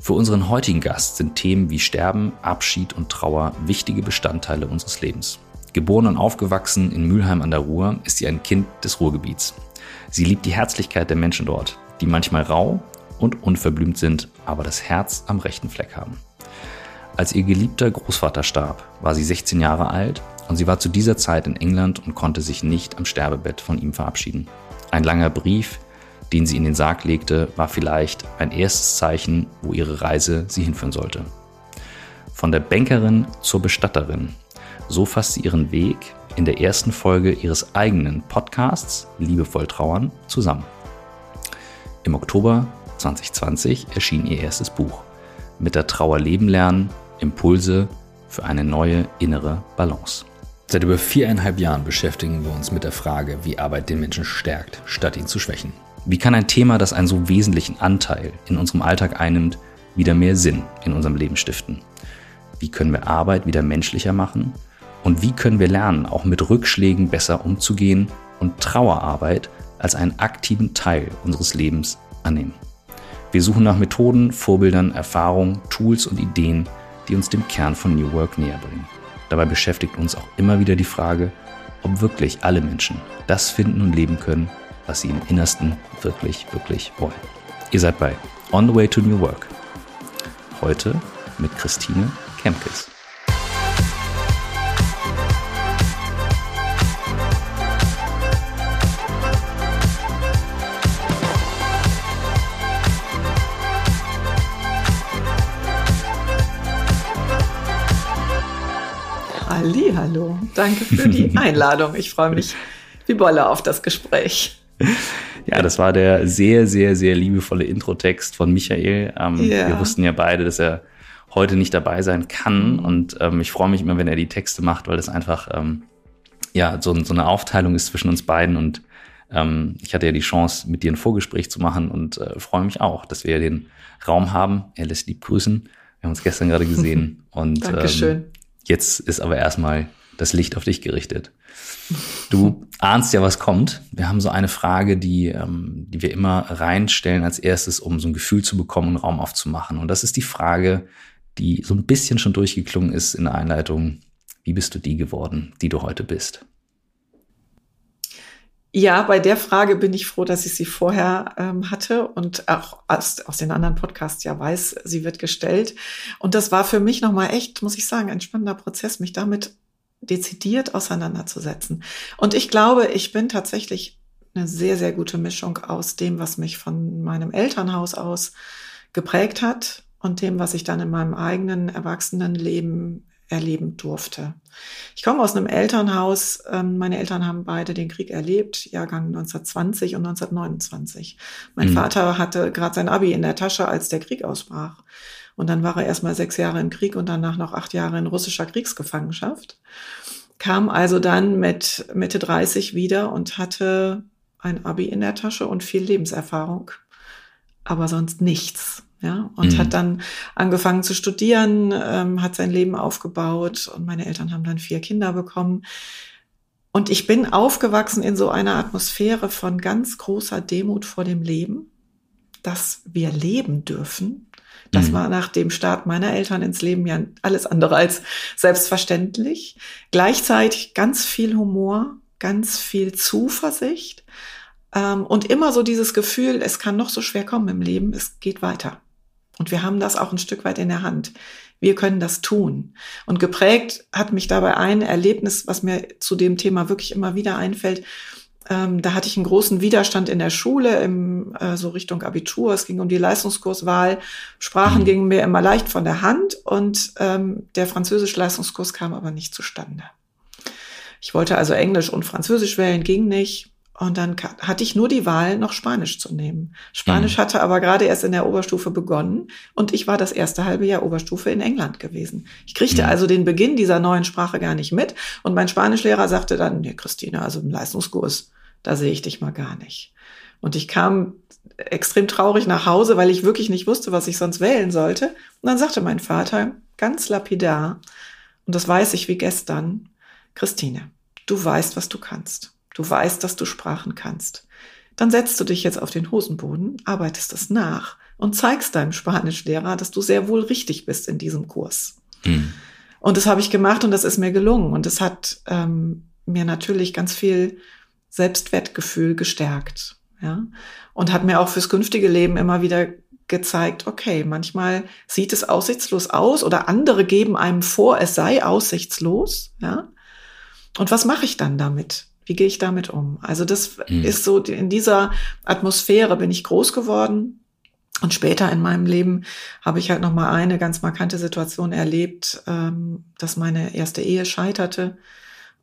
Für unseren heutigen Gast sind Themen wie Sterben, Abschied und Trauer wichtige Bestandteile unseres Lebens. Geboren und aufgewachsen in Mülheim an der Ruhr ist sie ein Kind des Ruhrgebiets. Sie liebt die Herzlichkeit der Menschen dort, die manchmal rau und unverblümt sind, aber das Herz am rechten Fleck haben. Als ihr geliebter Großvater starb, war sie 16 Jahre alt und sie war zu dieser Zeit in England und konnte sich nicht am Sterbebett von ihm verabschieden. Ein langer Brief, den sie in den Sarg legte, war vielleicht ein erstes Zeichen, wo ihre Reise sie hinführen sollte. Von der Bankerin zur Bestatterin. So fasst sie ihren Weg in der ersten Folge ihres eigenen Podcasts Liebevoll Trauern zusammen. Im Oktober 2020 erschien ihr erstes Buch Mit der Trauer leben lernen, Impulse für eine neue innere Balance. Seit über viereinhalb Jahren beschäftigen wir uns mit der Frage, wie Arbeit den Menschen stärkt, statt ihn zu schwächen. Wie kann ein Thema, das einen so wesentlichen Anteil in unserem Alltag einnimmt, wieder mehr Sinn in unserem Leben stiften? Wie können wir Arbeit wieder menschlicher machen? Und wie können wir lernen, auch mit Rückschlägen besser umzugehen und Trauerarbeit als einen aktiven Teil unseres Lebens annehmen? Wir suchen nach Methoden, Vorbildern, Erfahrungen, Tools und Ideen, die uns dem Kern von New Work näher bringen. Dabei beschäftigt uns auch immer wieder die Frage, ob wirklich alle Menschen das finden und leben können, was sie im Innersten wirklich, wirklich wollen. Ihr seid bei On the Way to New Work. Heute mit Christine Kemkes. Hallo, danke für die Einladung. Ich freue mich wie Bolle auf das Gespräch. Ja, das war der sehr, sehr, sehr liebevolle Intro-Text von Michael. Ähm, ja. Wir wussten ja beide, dass er heute nicht dabei sein kann. Und ähm, ich freue mich immer, wenn er die Texte macht, weil das einfach ähm, ja so, so eine Aufteilung ist zwischen uns beiden. Und ähm, ich hatte ja die Chance, mit dir ein Vorgespräch zu machen und äh, freue mich auch, dass wir den Raum haben. Er lässt lieb grüßen. Wir haben uns gestern gerade gesehen. Und Dankeschön. Ähm, jetzt ist aber erstmal das Licht auf dich gerichtet. Du ahnst ja, was kommt. Wir haben so eine Frage, die, ähm, die wir immer reinstellen als erstes, um so ein Gefühl zu bekommen und Raum aufzumachen. Und das ist die Frage, die so ein bisschen schon durchgeklungen ist in der Einleitung. Wie bist du die geworden, die du heute bist? Ja, bei der Frage bin ich froh, dass ich sie vorher ähm, hatte und auch aus, aus den anderen Podcasts ja weiß, sie wird gestellt. Und das war für mich nochmal echt, muss ich sagen, ein spannender Prozess, mich damit dezidiert auseinanderzusetzen. Und ich glaube, ich bin tatsächlich eine sehr, sehr gute Mischung aus dem, was mich von meinem Elternhaus aus geprägt hat und dem, was ich dann in meinem eigenen Erwachsenenleben erleben durfte. Ich komme aus einem Elternhaus. Ähm, meine Eltern haben beide den Krieg erlebt, Jahrgang 1920 und 1929. Mein mhm. Vater hatte gerade sein Abi in der Tasche, als der Krieg ausbrach. Und dann war er erstmal sechs Jahre im Krieg und danach noch acht Jahre in russischer Kriegsgefangenschaft. Kam also dann mit Mitte 30 wieder und hatte ein Abi in der Tasche und viel Lebenserfahrung, aber sonst nichts. Ja, und mhm. hat dann angefangen zu studieren, ähm, hat sein Leben aufgebaut und meine Eltern haben dann vier Kinder bekommen. Und ich bin aufgewachsen in so einer Atmosphäre von ganz großer Demut vor dem Leben, dass wir leben dürfen, das mhm. war nach dem Start meiner Eltern ins Leben ja alles andere als selbstverständlich. Gleichzeitig ganz viel Humor, ganz viel Zuversicht ähm, und immer so dieses Gefühl, es kann noch so schwer kommen im Leben, es geht weiter. Und wir haben das auch ein Stück weit in der Hand. Wir können das tun. Und geprägt hat mich dabei ein Erlebnis, was mir zu dem Thema wirklich immer wieder einfällt. Ähm, da hatte ich einen großen Widerstand in der Schule, im, äh, so Richtung Abitur. Es ging um die Leistungskurswahl. Sprachen mhm. gingen mir immer leicht von der Hand und ähm, der französische Leistungskurs kam aber nicht zustande. Ich wollte also Englisch und Französisch wählen, ging nicht. Und dann hatte ich nur die Wahl, noch Spanisch zu nehmen. Spanisch mhm. hatte aber gerade erst in der Oberstufe begonnen und ich war das erste halbe Jahr Oberstufe in England gewesen. Ich kriegte mhm. also den Beginn dieser neuen Sprache gar nicht mit und mein Spanischlehrer sagte dann, nee, Christine, also im Leistungskurs, da sehe ich dich mal gar nicht. Und ich kam extrem traurig nach Hause, weil ich wirklich nicht wusste, was ich sonst wählen sollte. Und dann sagte mein Vater ganz lapidar, und das weiß ich wie gestern, Christine, du weißt, was du kannst. Du weißt, dass du Sprachen kannst. Dann setzt du dich jetzt auf den Hosenboden, arbeitest es nach und zeigst deinem Spanischlehrer, dass du sehr wohl richtig bist in diesem Kurs. Mhm. Und das habe ich gemacht und das ist mir gelungen. Und es hat ähm, mir natürlich ganz viel Selbstwertgefühl gestärkt. Ja. Und hat mir auch fürs künftige Leben immer wieder gezeigt, okay, manchmal sieht es aussichtslos aus oder andere geben einem vor, es sei aussichtslos. Ja. Und was mache ich dann damit? Wie gehe ich damit um? Also das mhm. ist so, in dieser Atmosphäre bin ich groß geworden. Und später in meinem Leben habe ich halt noch mal eine ganz markante Situation erlebt, ähm, dass meine erste Ehe scheiterte.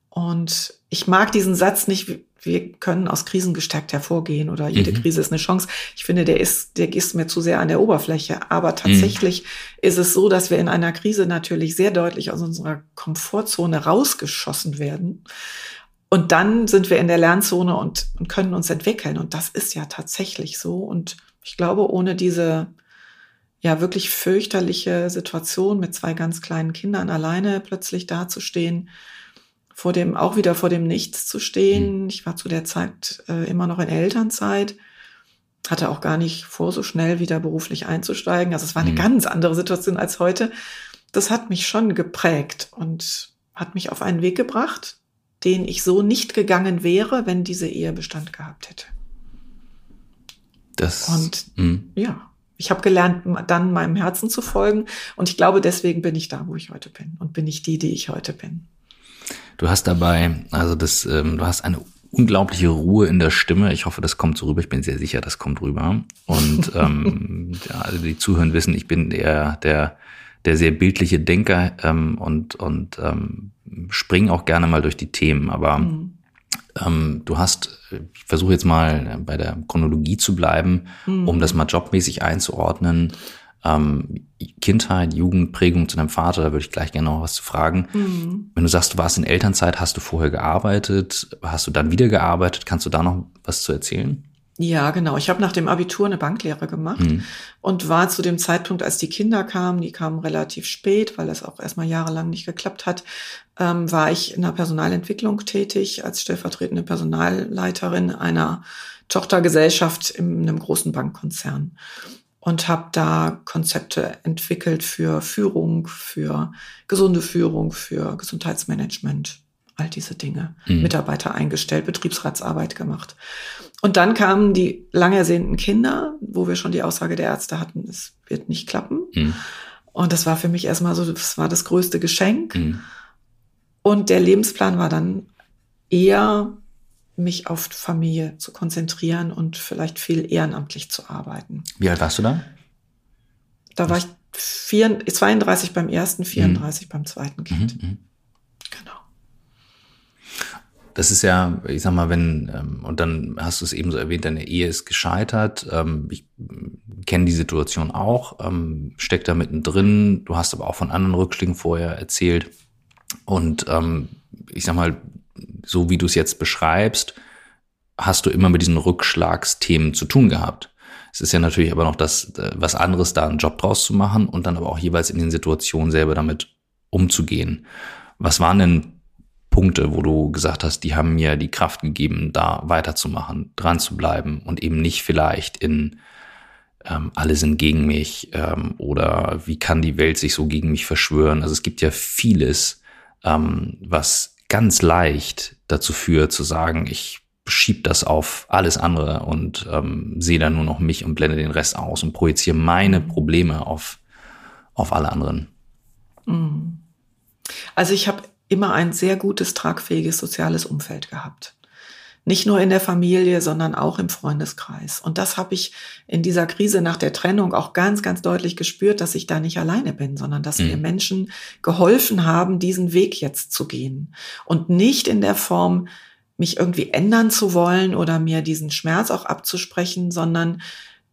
Und ich mag diesen Satz nicht, wir können aus Krisen gestärkt hervorgehen oder jede mhm. Krise ist eine Chance. Ich finde, der ist, der ist mir zu sehr an der Oberfläche. Aber tatsächlich mhm. ist es so, dass wir in einer Krise natürlich sehr deutlich aus unserer Komfortzone rausgeschossen werden. Und dann sind wir in der Lernzone und, und können uns entwickeln. Und das ist ja tatsächlich so. Und ich glaube, ohne diese ja wirklich fürchterliche Situation mit zwei ganz kleinen Kindern alleine plötzlich dazustehen, vor dem, auch wieder vor dem Nichts zu stehen. Mhm. Ich war zu der Zeit äh, immer noch in Elternzeit, hatte auch gar nicht vor, so schnell wieder beruflich einzusteigen. Also es war eine mhm. ganz andere Situation als heute. Das hat mich schon geprägt und hat mich auf einen Weg gebracht, den ich so nicht gegangen wäre, wenn diese Ehe Bestand gehabt hätte. Das, und mh. ja, ich habe gelernt, dann meinem Herzen zu folgen. Und ich glaube, deswegen bin ich da, wo ich heute bin. Und bin ich die, die ich heute bin. Du hast dabei, also das, ähm, du hast eine unglaubliche Ruhe in der Stimme. Ich hoffe, das kommt so rüber. Ich bin sehr sicher, das kommt rüber. Und ähm, ja, also die Zuhören wissen, ich bin eher der, der sehr bildliche Denker ähm, und, und ähm, spring auch gerne mal durch die Themen. Aber mhm. ähm, du hast, ich versuche jetzt mal bei der Chronologie zu bleiben, mhm. um das mal jobmäßig einzuordnen. Ähm, Kindheit, Jugend, Prägung zu deinem Vater, da würde ich gleich gerne noch was zu fragen. Mhm. Wenn du sagst, du warst in Elternzeit, hast du vorher gearbeitet, hast du dann wieder gearbeitet, kannst du da noch was zu erzählen? Ja, genau. Ich habe nach dem Abitur eine Banklehre gemacht mhm. und war zu dem Zeitpunkt, als die Kinder kamen, die kamen relativ spät, weil das auch erstmal jahrelang nicht geklappt hat, ähm, war ich in der Personalentwicklung tätig als stellvertretende Personalleiterin einer Tochtergesellschaft in einem großen Bankkonzern und habe da Konzepte entwickelt für Führung, für gesunde Führung, für Gesundheitsmanagement, all diese Dinge. Mhm. Mitarbeiter eingestellt, Betriebsratsarbeit gemacht. Und dann kamen die lang ersehnten Kinder, wo wir schon die Aussage der Ärzte hatten, es wird nicht klappen. Mhm. Und das war für mich erstmal so, das war das größte Geschenk. Mhm. Und der Lebensplan war dann eher, mich auf Familie zu konzentrieren und vielleicht viel ehrenamtlich zu arbeiten. Wie alt warst du da? Da war ich vier, 32 beim ersten, 34 mhm. beim zweiten Kind. Mhm, mhm. Das ist ja, ich sag mal, wenn, ähm, und dann hast du es eben so erwähnt, deine Ehe ist gescheitert. Ähm, ich kenne die Situation auch, ähm, steck da mittendrin. Du hast aber auch von anderen Rückschlägen vorher erzählt. Und ähm, ich sag mal, so wie du es jetzt beschreibst, hast du immer mit diesen Rückschlagsthemen zu tun gehabt. Es ist ja natürlich aber noch das, äh, was anderes, da einen Job draus zu machen und dann aber auch jeweils in den Situationen selber damit umzugehen. Was waren denn Punkte, wo du gesagt hast, die haben mir die Kraft gegeben, da weiterzumachen, dran zu bleiben und eben nicht vielleicht in ähm, alle sind gegen mich ähm, oder wie kann die Welt sich so gegen mich verschwören. Also es gibt ja vieles, ähm, was ganz leicht dazu führt zu sagen, ich schieb das auf alles andere und ähm, sehe dann nur noch mich und blende den Rest aus und projiziere meine Probleme auf, auf alle anderen. Mhm. Also ich habe immer ein sehr gutes, tragfähiges soziales Umfeld gehabt. Nicht nur in der Familie, sondern auch im Freundeskreis. Und das habe ich in dieser Krise nach der Trennung auch ganz, ganz deutlich gespürt, dass ich da nicht alleine bin, sondern dass mhm. mir Menschen geholfen haben, diesen Weg jetzt zu gehen. Und nicht in der Form, mich irgendwie ändern zu wollen oder mir diesen Schmerz auch abzusprechen, sondern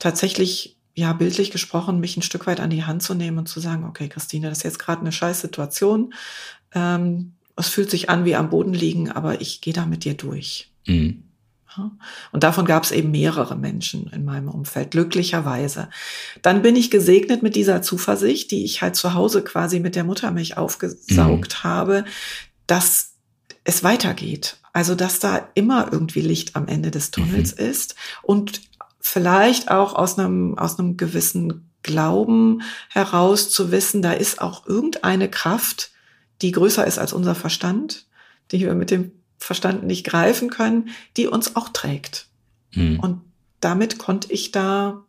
tatsächlich ja, bildlich gesprochen, mich ein Stück weit an die Hand zu nehmen und zu sagen, okay, Christine, das ist jetzt gerade eine scheiß Situation. Ähm, es fühlt sich an wie am Boden liegen, aber ich gehe da mit dir durch. Mhm. Und davon gab es eben mehrere Menschen in meinem Umfeld, glücklicherweise. Dann bin ich gesegnet mit dieser Zuversicht, die ich halt zu Hause quasi mit der Muttermilch aufgesaugt mhm. habe, dass es weitergeht. Also, dass da immer irgendwie Licht am Ende des Tunnels mhm. ist und vielleicht auch aus einem, aus einem gewissen Glauben heraus zu wissen, da ist auch irgendeine Kraft, die größer ist als unser Verstand, die wir mit dem Verstand nicht greifen können, die uns auch trägt. Mhm. Und damit konnte ich da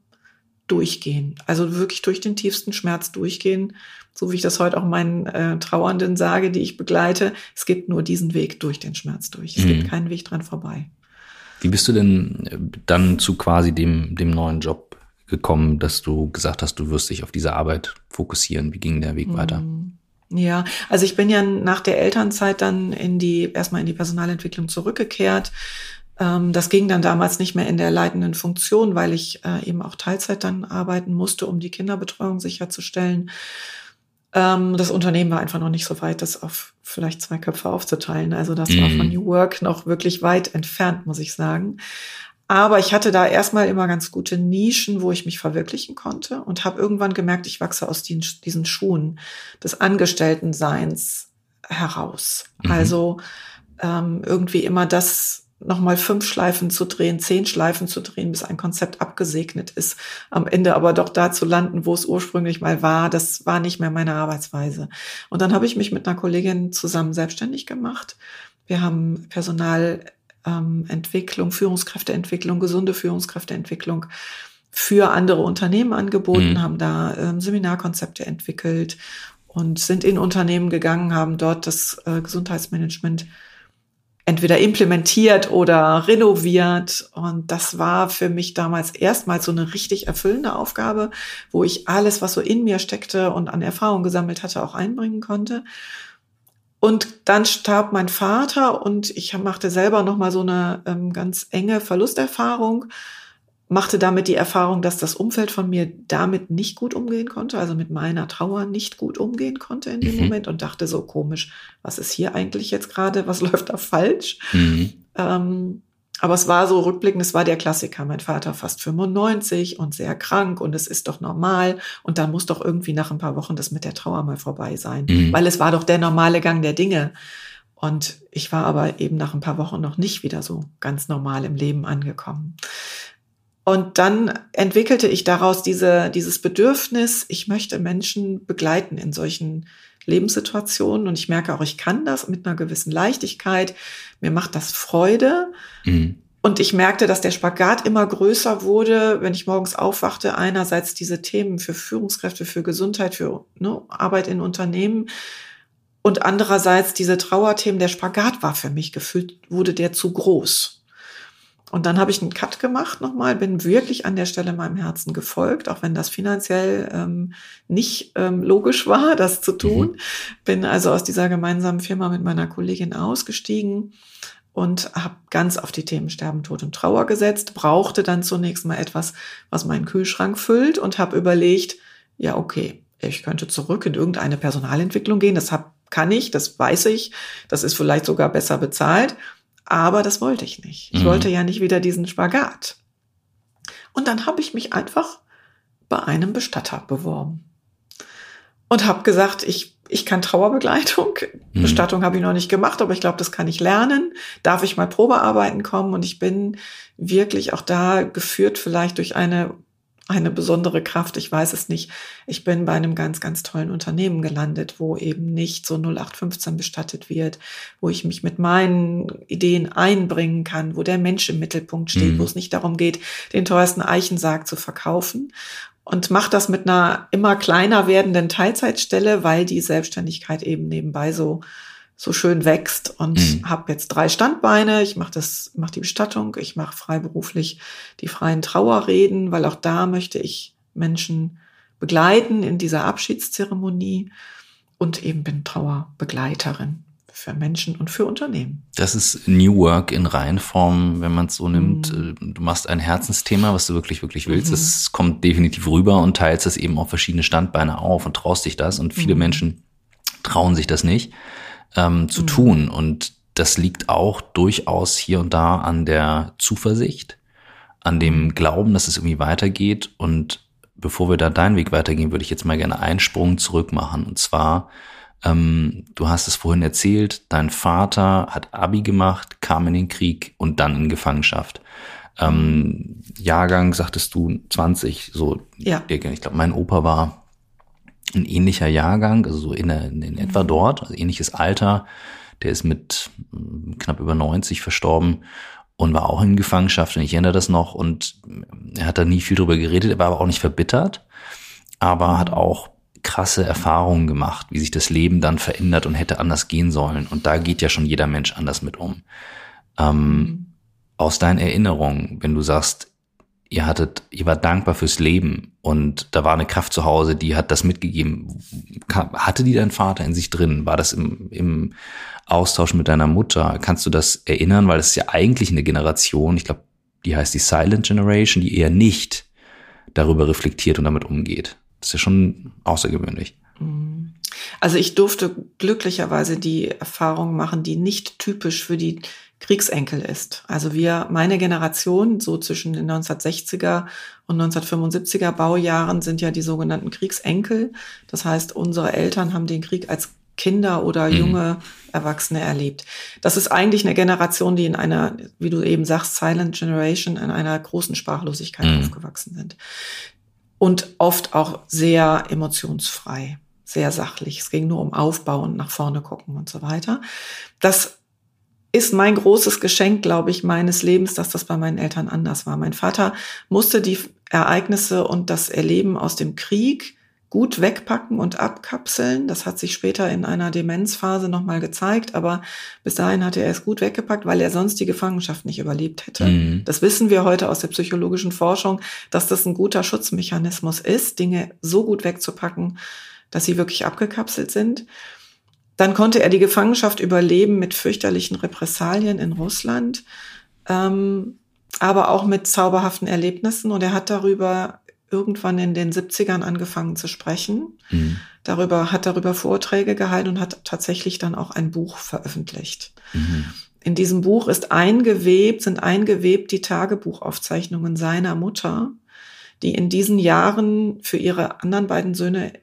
durchgehen. Also wirklich durch den tiefsten Schmerz durchgehen, so wie ich das heute auch meinen äh, Trauernden sage, die ich begleite. Es gibt nur diesen Weg durch den Schmerz durch. Es mhm. gibt keinen Weg dran vorbei. Wie bist du denn äh, dann zu quasi dem, dem neuen Job gekommen, dass du gesagt hast, du wirst dich auf diese Arbeit fokussieren? Wie ging der Weg mhm. weiter? Ja, also ich bin ja nach der Elternzeit dann in die, erstmal in die Personalentwicklung zurückgekehrt. Ähm, das ging dann damals nicht mehr in der leitenden Funktion, weil ich äh, eben auch Teilzeit dann arbeiten musste, um die Kinderbetreuung sicherzustellen. Ähm, das Unternehmen war einfach noch nicht so weit, das auf vielleicht zwei Köpfe aufzuteilen. Also das mhm. war von New Work noch wirklich weit entfernt, muss ich sagen. Aber ich hatte da erstmal immer ganz gute Nischen, wo ich mich verwirklichen konnte und habe irgendwann gemerkt, ich wachse aus den, diesen Schuhen des Angestelltenseins heraus. Mhm. Also ähm, irgendwie immer das nochmal fünf Schleifen zu drehen, zehn Schleifen zu drehen, bis ein Konzept abgesegnet ist. Am Ende aber doch da zu landen, wo es ursprünglich mal war, das war nicht mehr meine Arbeitsweise. Und dann habe ich mich mit einer Kollegin zusammen selbstständig gemacht. Wir haben Personal ähm, Entwicklung, Führungskräfteentwicklung, gesunde Führungskräfteentwicklung für andere Unternehmen angeboten, mhm. haben da ähm, Seminarkonzepte entwickelt und sind in Unternehmen gegangen, haben dort das äh, Gesundheitsmanagement entweder implementiert oder renoviert. Und das war für mich damals erstmals so eine richtig erfüllende Aufgabe, wo ich alles, was so in mir steckte und an Erfahrung gesammelt hatte, auch einbringen konnte. Und dann starb mein Vater und ich machte selber noch mal so eine ähm, ganz enge Verlusterfahrung, machte damit die Erfahrung, dass das Umfeld von mir damit nicht gut umgehen konnte, also mit meiner Trauer nicht gut umgehen konnte in dem mhm. Moment und dachte so komisch, was ist hier eigentlich jetzt gerade, was läuft da falsch? Mhm. Ähm, aber es war so rückblickend, es war der Klassiker. Mein Vater fast 95 und sehr krank und es ist doch normal. Und dann muss doch irgendwie nach ein paar Wochen das mit der Trauer mal vorbei sein. Mhm. Weil es war doch der normale Gang der Dinge. Und ich war aber eben nach ein paar Wochen noch nicht wieder so ganz normal im Leben angekommen. Und dann entwickelte ich daraus diese, dieses Bedürfnis, ich möchte Menschen begleiten in solchen Lebenssituationen und ich merke auch, ich kann das mit einer gewissen Leichtigkeit. Mir macht das Freude. Mhm. Und ich merkte, dass der Spagat immer größer wurde, wenn ich morgens aufwachte. Einerseits diese Themen für Führungskräfte, für Gesundheit, für ne, Arbeit in Unternehmen. Und andererseits diese Trauerthemen. Der Spagat war für mich gefühlt, wurde der zu groß. Und dann habe ich einen Cut gemacht nochmal, bin wirklich an der Stelle meinem Herzen gefolgt, auch wenn das finanziell ähm, nicht ähm, logisch war, das zu tun. Mhm. Bin also aus dieser gemeinsamen Firma mit meiner Kollegin ausgestiegen und habe ganz auf die Themen Sterben, Tod und Trauer gesetzt, brauchte dann zunächst mal etwas, was meinen Kühlschrank füllt und habe überlegt, ja, okay, ich könnte zurück in irgendeine Personalentwicklung gehen, das hab, kann ich, das weiß ich, das ist vielleicht sogar besser bezahlt. Aber das wollte ich nicht. Ich mhm. wollte ja nicht wieder diesen Spagat. Und dann habe ich mich einfach bei einem Bestatter beworben und habe gesagt, ich, ich kann Trauerbegleitung. Mhm. Bestattung habe ich noch nicht gemacht, aber ich glaube, das kann ich lernen. Darf ich mal Probearbeiten kommen? Und ich bin wirklich auch da geführt vielleicht durch eine eine besondere Kraft, ich weiß es nicht. Ich bin bei einem ganz, ganz tollen Unternehmen gelandet, wo eben nicht so 0815 bestattet wird, wo ich mich mit meinen Ideen einbringen kann, wo der Mensch im Mittelpunkt steht, mhm. wo es nicht darum geht, den teuersten Eichensarg zu verkaufen. Und mache das mit einer immer kleiner werdenden Teilzeitstelle, weil die Selbstständigkeit eben nebenbei so so schön wächst und mhm. habe jetzt drei Standbeine. Ich mache das, mache die Bestattung, ich mache freiberuflich die freien Trauerreden, weil auch da möchte ich Menschen begleiten in dieser Abschiedszeremonie und eben bin Trauerbegleiterin für Menschen und für Unternehmen. Das ist New Work in Reihenform, wenn man es so nimmt. Mhm. Du machst ein Herzensthema, was du wirklich, wirklich willst. Es mhm. kommt definitiv rüber und teilst es eben auf verschiedene Standbeine auf und traust dich das. Und viele mhm. Menschen trauen sich das nicht ähm, zu mhm. tun. Und das liegt auch durchaus hier und da an der Zuversicht, an dem Glauben, dass es irgendwie weitergeht. Und bevor wir da deinen Weg weitergehen, würde ich jetzt mal gerne einen Sprung zurück machen. Und zwar, ähm, du hast es vorhin erzählt, dein Vater hat Abi gemacht, kam in den Krieg und dann in Gefangenschaft. Ähm, Jahrgang, sagtest du, 20, so. Ja. Ich glaube, mein Opa war ein ähnlicher Jahrgang, also so in, in, in etwa mhm. dort, also ähnliches Alter. Der ist mit mm, knapp über 90 verstorben und war auch in Gefangenschaft und ich erinnere das noch und er hat da nie viel drüber geredet, er war aber auch nicht verbittert, aber hat auch krasse Erfahrungen gemacht, wie sich das Leben dann verändert und hätte anders gehen sollen. Und da geht ja schon jeder Mensch anders mit um. Ähm, mhm. Aus deinen Erinnerungen, wenn du sagst, ihr hattet, ihr war dankbar fürs Leben und da war eine Kraft zu Hause, die hat das mitgegeben. Hatte die dein Vater in sich drin? War das im, im Austausch mit deiner Mutter? Kannst du das erinnern? Weil das ist ja eigentlich eine Generation, ich glaube, die heißt die Silent Generation, die eher nicht darüber reflektiert und damit umgeht. Das ist ja schon außergewöhnlich. Also ich durfte glücklicherweise die Erfahrung machen, die nicht typisch für die Kriegsenkel ist. Also wir, meine Generation, so zwischen den 1960er und 1975er Baujahren sind ja die sogenannten Kriegsenkel. Das heißt, unsere Eltern haben den Krieg als Kinder oder mhm. junge. Erwachsene erlebt. Das ist eigentlich eine Generation, die in einer, wie du eben sagst, Silent Generation, in einer großen Sprachlosigkeit mhm. aufgewachsen sind. Und oft auch sehr emotionsfrei, sehr sachlich. Es ging nur um Aufbau und nach vorne gucken und so weiter. Das ist mein großes Geschenk, glaube ich, meines Lebens, dass das bei meinen Eltern anders war. Mein Vater musste die Ereignisse und das Erleben aus dem Krieg gut wegpacken und abkapseln. Das hat sich später in einer Demenzphase nochmal gezeigt, aber bis dahin hatte er es gut weggepackt, weil er sonst die Gefangenschaft nicht überlebt hätte. Mhm. Das wissen wir heute aus der psychologischen Forschung, dass das ein guter Schutzmechanismus ist, Dinge so gut wegzupacken, dass sie wirklich abgekapselt sind. Dann konnte er die Gefangenschaft überleben mit fürchterlichen Repressalien in Russland, ähm, aber auch mit zauberhaften Erlebnissen. Und er hat darüber irgendwann in den 70ern angefangen zu sprechen. Mhm. Darüber, hat darüber Vorträge gehalten und hat tatsächlich dann auch ein Buch veröffentlicht. Mhm. In diesem Buch ist eingewebt, sind eingewebt die Tagebuchaufzeichnungen seiner Mutter, die in diesen Jahren für ihre anderen beiden Söhne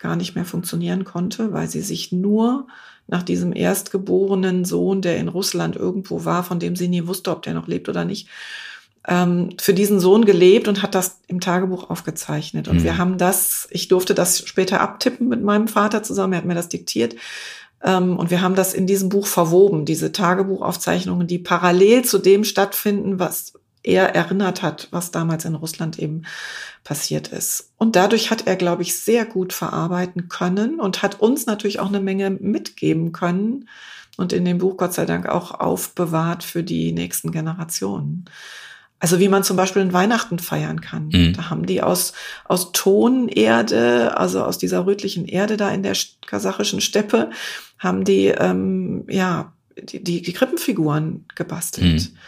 gar nicht mehr funktionieren konnte, weil sie sich nur nach diesem erstgeborenen Sohn, der in Russland irgendwo war, von dem sie nie wusste, ob der noch lebt oder nicht, ähm, für diesen Sohn gelebt und hat das im Tagebuch aufgezeichnet. Und mhm. wir haben das, ich durfte das später abtippen mit meinem Vater zusammen, er hat mir das diktiert. Ähm, und wir haben das in diesem Buch verwoben, diese Tagebuchaufzeichnungen, die parallel zu dem stattfinden, was er erinnert hat, was damals in Russland eben passiert ist. Und dadurch hat er, glaube ich, sehr gut verarbeiten können und hat uns natürlich auch eine Menge mitgeben können und in dem Buch Gott sei Dank auch aufbewahrt für die nächsten Generationen. Also wie man zum Beispiel in Weihnachten feiern kann. Mhm. Da haben die aus, aus Tonerde, also aus dieser rötlichen Erde da in der kasachischen Steppe, haben die, ähm, ja, die, die, die Krippenfiguren gebastelt. Mhm.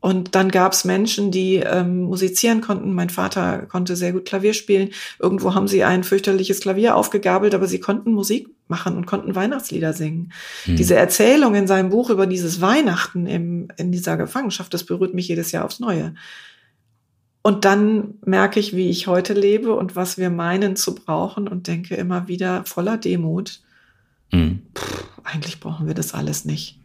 Und dann gab es Menschen, die ähm, musizieren konnten. Mein Vater konnte sehr gut Klavier spielen. Irgendwo haben sie ein fürchterliches Klavier aufgegabelt, aber sie konnten Musik machen und konnten Weihnachtslieder singen. Hm. Diese Erzählung in seinem Buch über dieses Weihnachten im, in dieser Gefangenschaft, das berührt mich jedes Jahr aufs Neue. Und dann merke ich, wie ich heute lebe und was wir meinen zu brauchen und denke immer wieder voller Demut. Hm. Pff, eigentlich brauchen wir das alles nicht.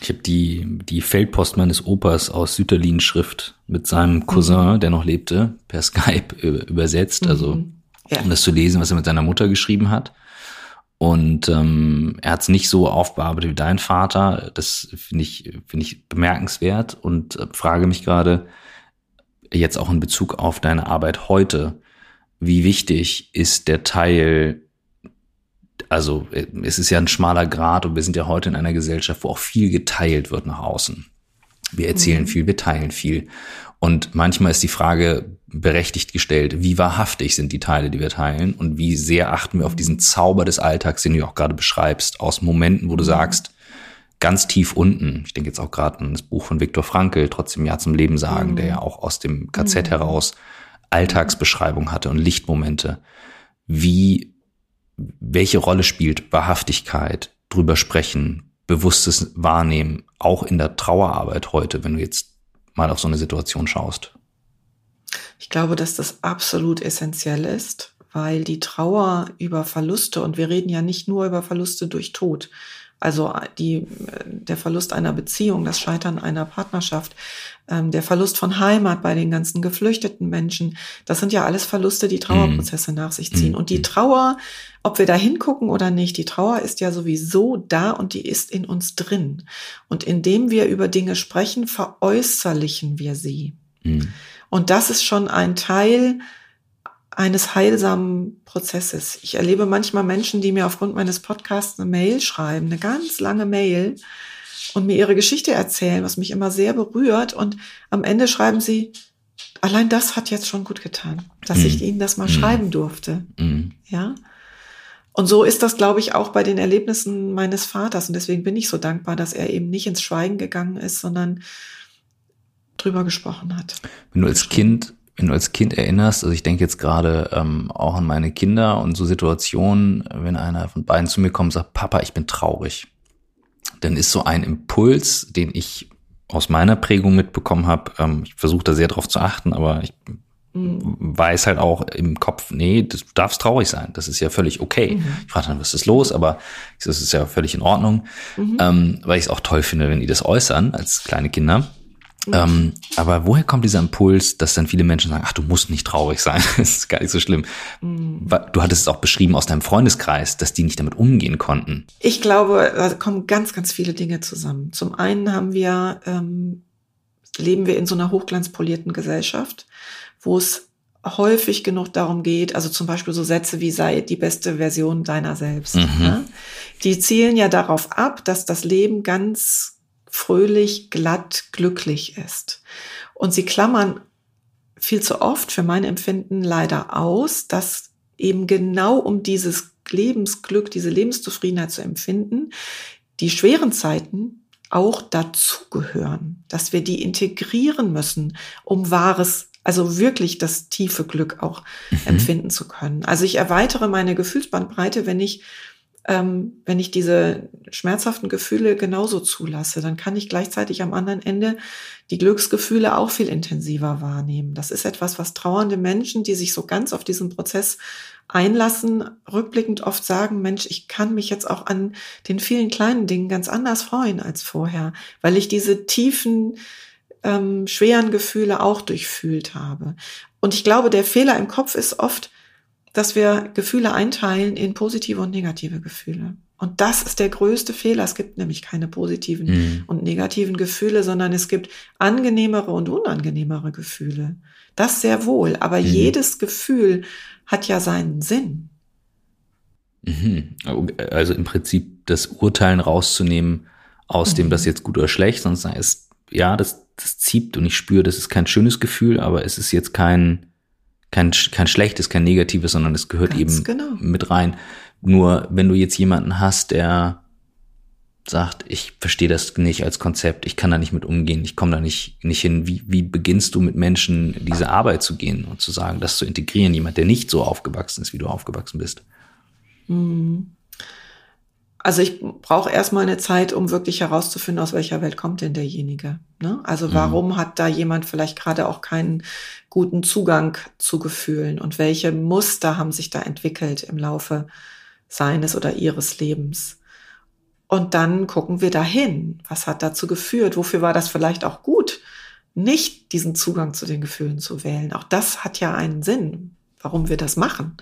Ich habe die, die Feldpost meines Opas aus Sütterlin-Schrift mit seinem Cousin, mhm. der noch lebte, per Skype übersetzt, also mhm. ja. um das zu lesen, was er mit seiner Mutter geschrieben hat. Und ähm, er hat es nicht so aufbearbeitet wie dein Vater. Das finde ich, finde ich bemerkenswert und äh, frage mich gerade jetzt auch in Bezug auf deine Arbeit heute, wie wichtig ist der Teil also äh, es ist ja ein schmaler Grad und wir sind ja heute in einer Gesellschaft, wo auch viel geteilt wird nach außen. Wir erzählen mhm. viel, wir teilen viel. Und manchmal ist die Frage berechtigt gestellt, wie wahrhaftig sind die Teile, die wir teilen und wie sehr achten wir auf diesen Zauber des Alltags, den du auch gerade beschreibst, aus Momenten, wo du mhm. sagst, ganz tief unten, ich denke jetzt auch gerade an das Buch von Viktor Frankl, trotzdem Ja zum Leben sagen, mhm. der ja auch aus dem KZ mhm. heraus Alltagsbeschreibung hatte und Lichtmomente. Wie welche Rolle spielt Wahrhaftigkeit, drüber sprechen, bewusstes Wahrnehmen, auch in der Trauerarbeit heute, wenn du jetzt mal auf so eine Situation schaust? Ich glaube, dass das absolut essentiell ist, weil die Trauer über Verluste, und wir reden ja nicht nur über Verluste durch Tod, Also die, der Verlust einer Beziehung, das Scheitern einer Partnerschaft, ähm, der Verlust von Heimat bei den ganzen geflüchteten Menschen, das sind ja alles Verluste, die Trauerprozesse mhm. nach sich ziehen. Mhm. Und die Trauer, ob wir da hingucken oder nicht, die Trauer ist ja sowieso da und die ist in uns drin. Und indem wir über Dinge sprechen, veräußerlichen wir sie. Mhm. Und das ist schon ein Teil eines heilsamen Prozesses. Ich erlebe manchmal Menschen, die mir aufgrund meines Podcasts eine Mail schreiben, eine ganz lange Mail und mir ihre Geschichte erzählen, was mich immer sehr berührt. Und am Ende schreiben sie, allein das hat jetzt schon gut getan, dass mhm. ich ihnen das mal mhm. schreiben durfte. Mhm. Ja. Und so ist das, glaube ich, auch bei den Erlebnissen meines Vaters. Und deswegen bin ich so dankbar, dass er eben nicht ins Schweigen gegangen ist, sondern drüber gesprochen hat. Wenn du als Kind wenn du als Kind erinnerst, also ich denke jetzt gerade ähm, auch an meine Kinder und so Situationen, wenn einer von beiden zu mir kommt und sagt, Papa, ich bin traurig, dann ist so ein Impuls, den ich aus meiner Prägung mitbekommen habe. Ähm, ich versuche da sehr drauf zu achten, aber ich mhm. weiß halt auch im Kopf, nee, du darfst traurig sein. Das ist ja völlig okay. Mhm. Ich frage dann, was ist los? Aber das ist ja völlig in Ordnung, mhm. ähm, weil ich es auch toll finde, wenn die das äußern als kleine Kinder. Ähm, aber woher kommt dieser Impuls, dass dann viele Menschen sagen, ach, du musst nicht traurig sein, das ist gar nicht so schlimm. Mhm. Du hattest es auch beschrieben aus deinem Freundeskreis, dass die nicht damit umgehen konnten. Ich glaube, da kommen ganz, ganz viele Dinge zusammen. Zum einen haben wir, ähm, leben wir in so einer hochglanzpolierten Gesellschaft, wo es häufig genug darum geht, also zum Beispiel so Sätze wie sei die beste Version deiner selbst. Mhm. Ne? Die zielen ja darauf ab, dass das Leben ganz fröhlich, glatt, glücklich ist. Und sie klammern viel zu oft für mein Empfinden leider aus, dass eben genau um dieses Lebensglück, diese Lebenszufriedenheit zu empfinden, die schweren Zeiten auch dazugehören, dass wir die integrieren müssen, um wahres, also wirklich das tiefe Glück auch mhm. empfinden zu können. Also ich erweitere meine Gefühlsbandbreite, wenn ich ähm, wenn ich diese schmerzhaften Gefühle genauso zulasse, dann kann ich gleichzeitig am anderen Ende die Glücksgefühle auch viel intensiver wahrnehmen. Das ist etwas, was trauernde Menschen, die sich so ganz auf diesen Prozess einlassen, rückblickend oft sagen, Mensch, ich kann mich jetzt auch an den vielen kleinen Dingen ganz anders freuen als vorher, weil ich diese tiefen, ähm, schweren Gefühle auch durchfühlt habe. Und ich glaube, der Fehler im Kopf ist oft, dass wir Gefühle einteilen in positive und negative Gefühle. Und das ist der größte Fehler. Es gibt nämlich keine positiven mhm. und negativen Gefühle, sondern es gibt angenehmere und unangenehmere Gefühle. Das sehr wohl. Aber mhm. jedes Gefühl hat ja seinen Sinn. Mhm. Also im Prinzip das Urteilen rauszunehmen aus dem, das mhm. jetzt gut oder schlecht, sagen, es, ja, das, das zieht und ich spüre, das ist kein schönes Gefühl, aber es ist jetzt kein, kein, kein schlechtes, kein negatives, sondern es gehört Ganz eben genau. mit rein. Nur wenn du jetzt jemanden hast, der sagt, ich verstehe das nicht als Konzept, ich kann da nicht mit umgehen, ich komme da nicht, nicht hin. Wie, wie beginnst du mit Menschen diese Arbeit zu gehen und zu sagen, das zu integrieren, jemand, der nicht so aufgewachsen ist, wie du aufgewachsen bist? Mhm. Also ich brauche erstmal eine Zeit, um wirklich herauszufinden, aus welcher Welt kommt denn derjenige. Ne? Also mhm. warum mhm. hat da jemand vielleicht gerade auch keinen guten Zugang zu Gefühlen und welche Muster haben sich da entwickelt im Laufe seines oder ihres Lebens? Und dann gucken wir dahin. Was hat dazu geführt? Wofür war das vielleicht auch gut, nicht diesen Zugang zu den Gefühlen zu wählen? Auch das hat ja einen Sinn, warum wir das machen.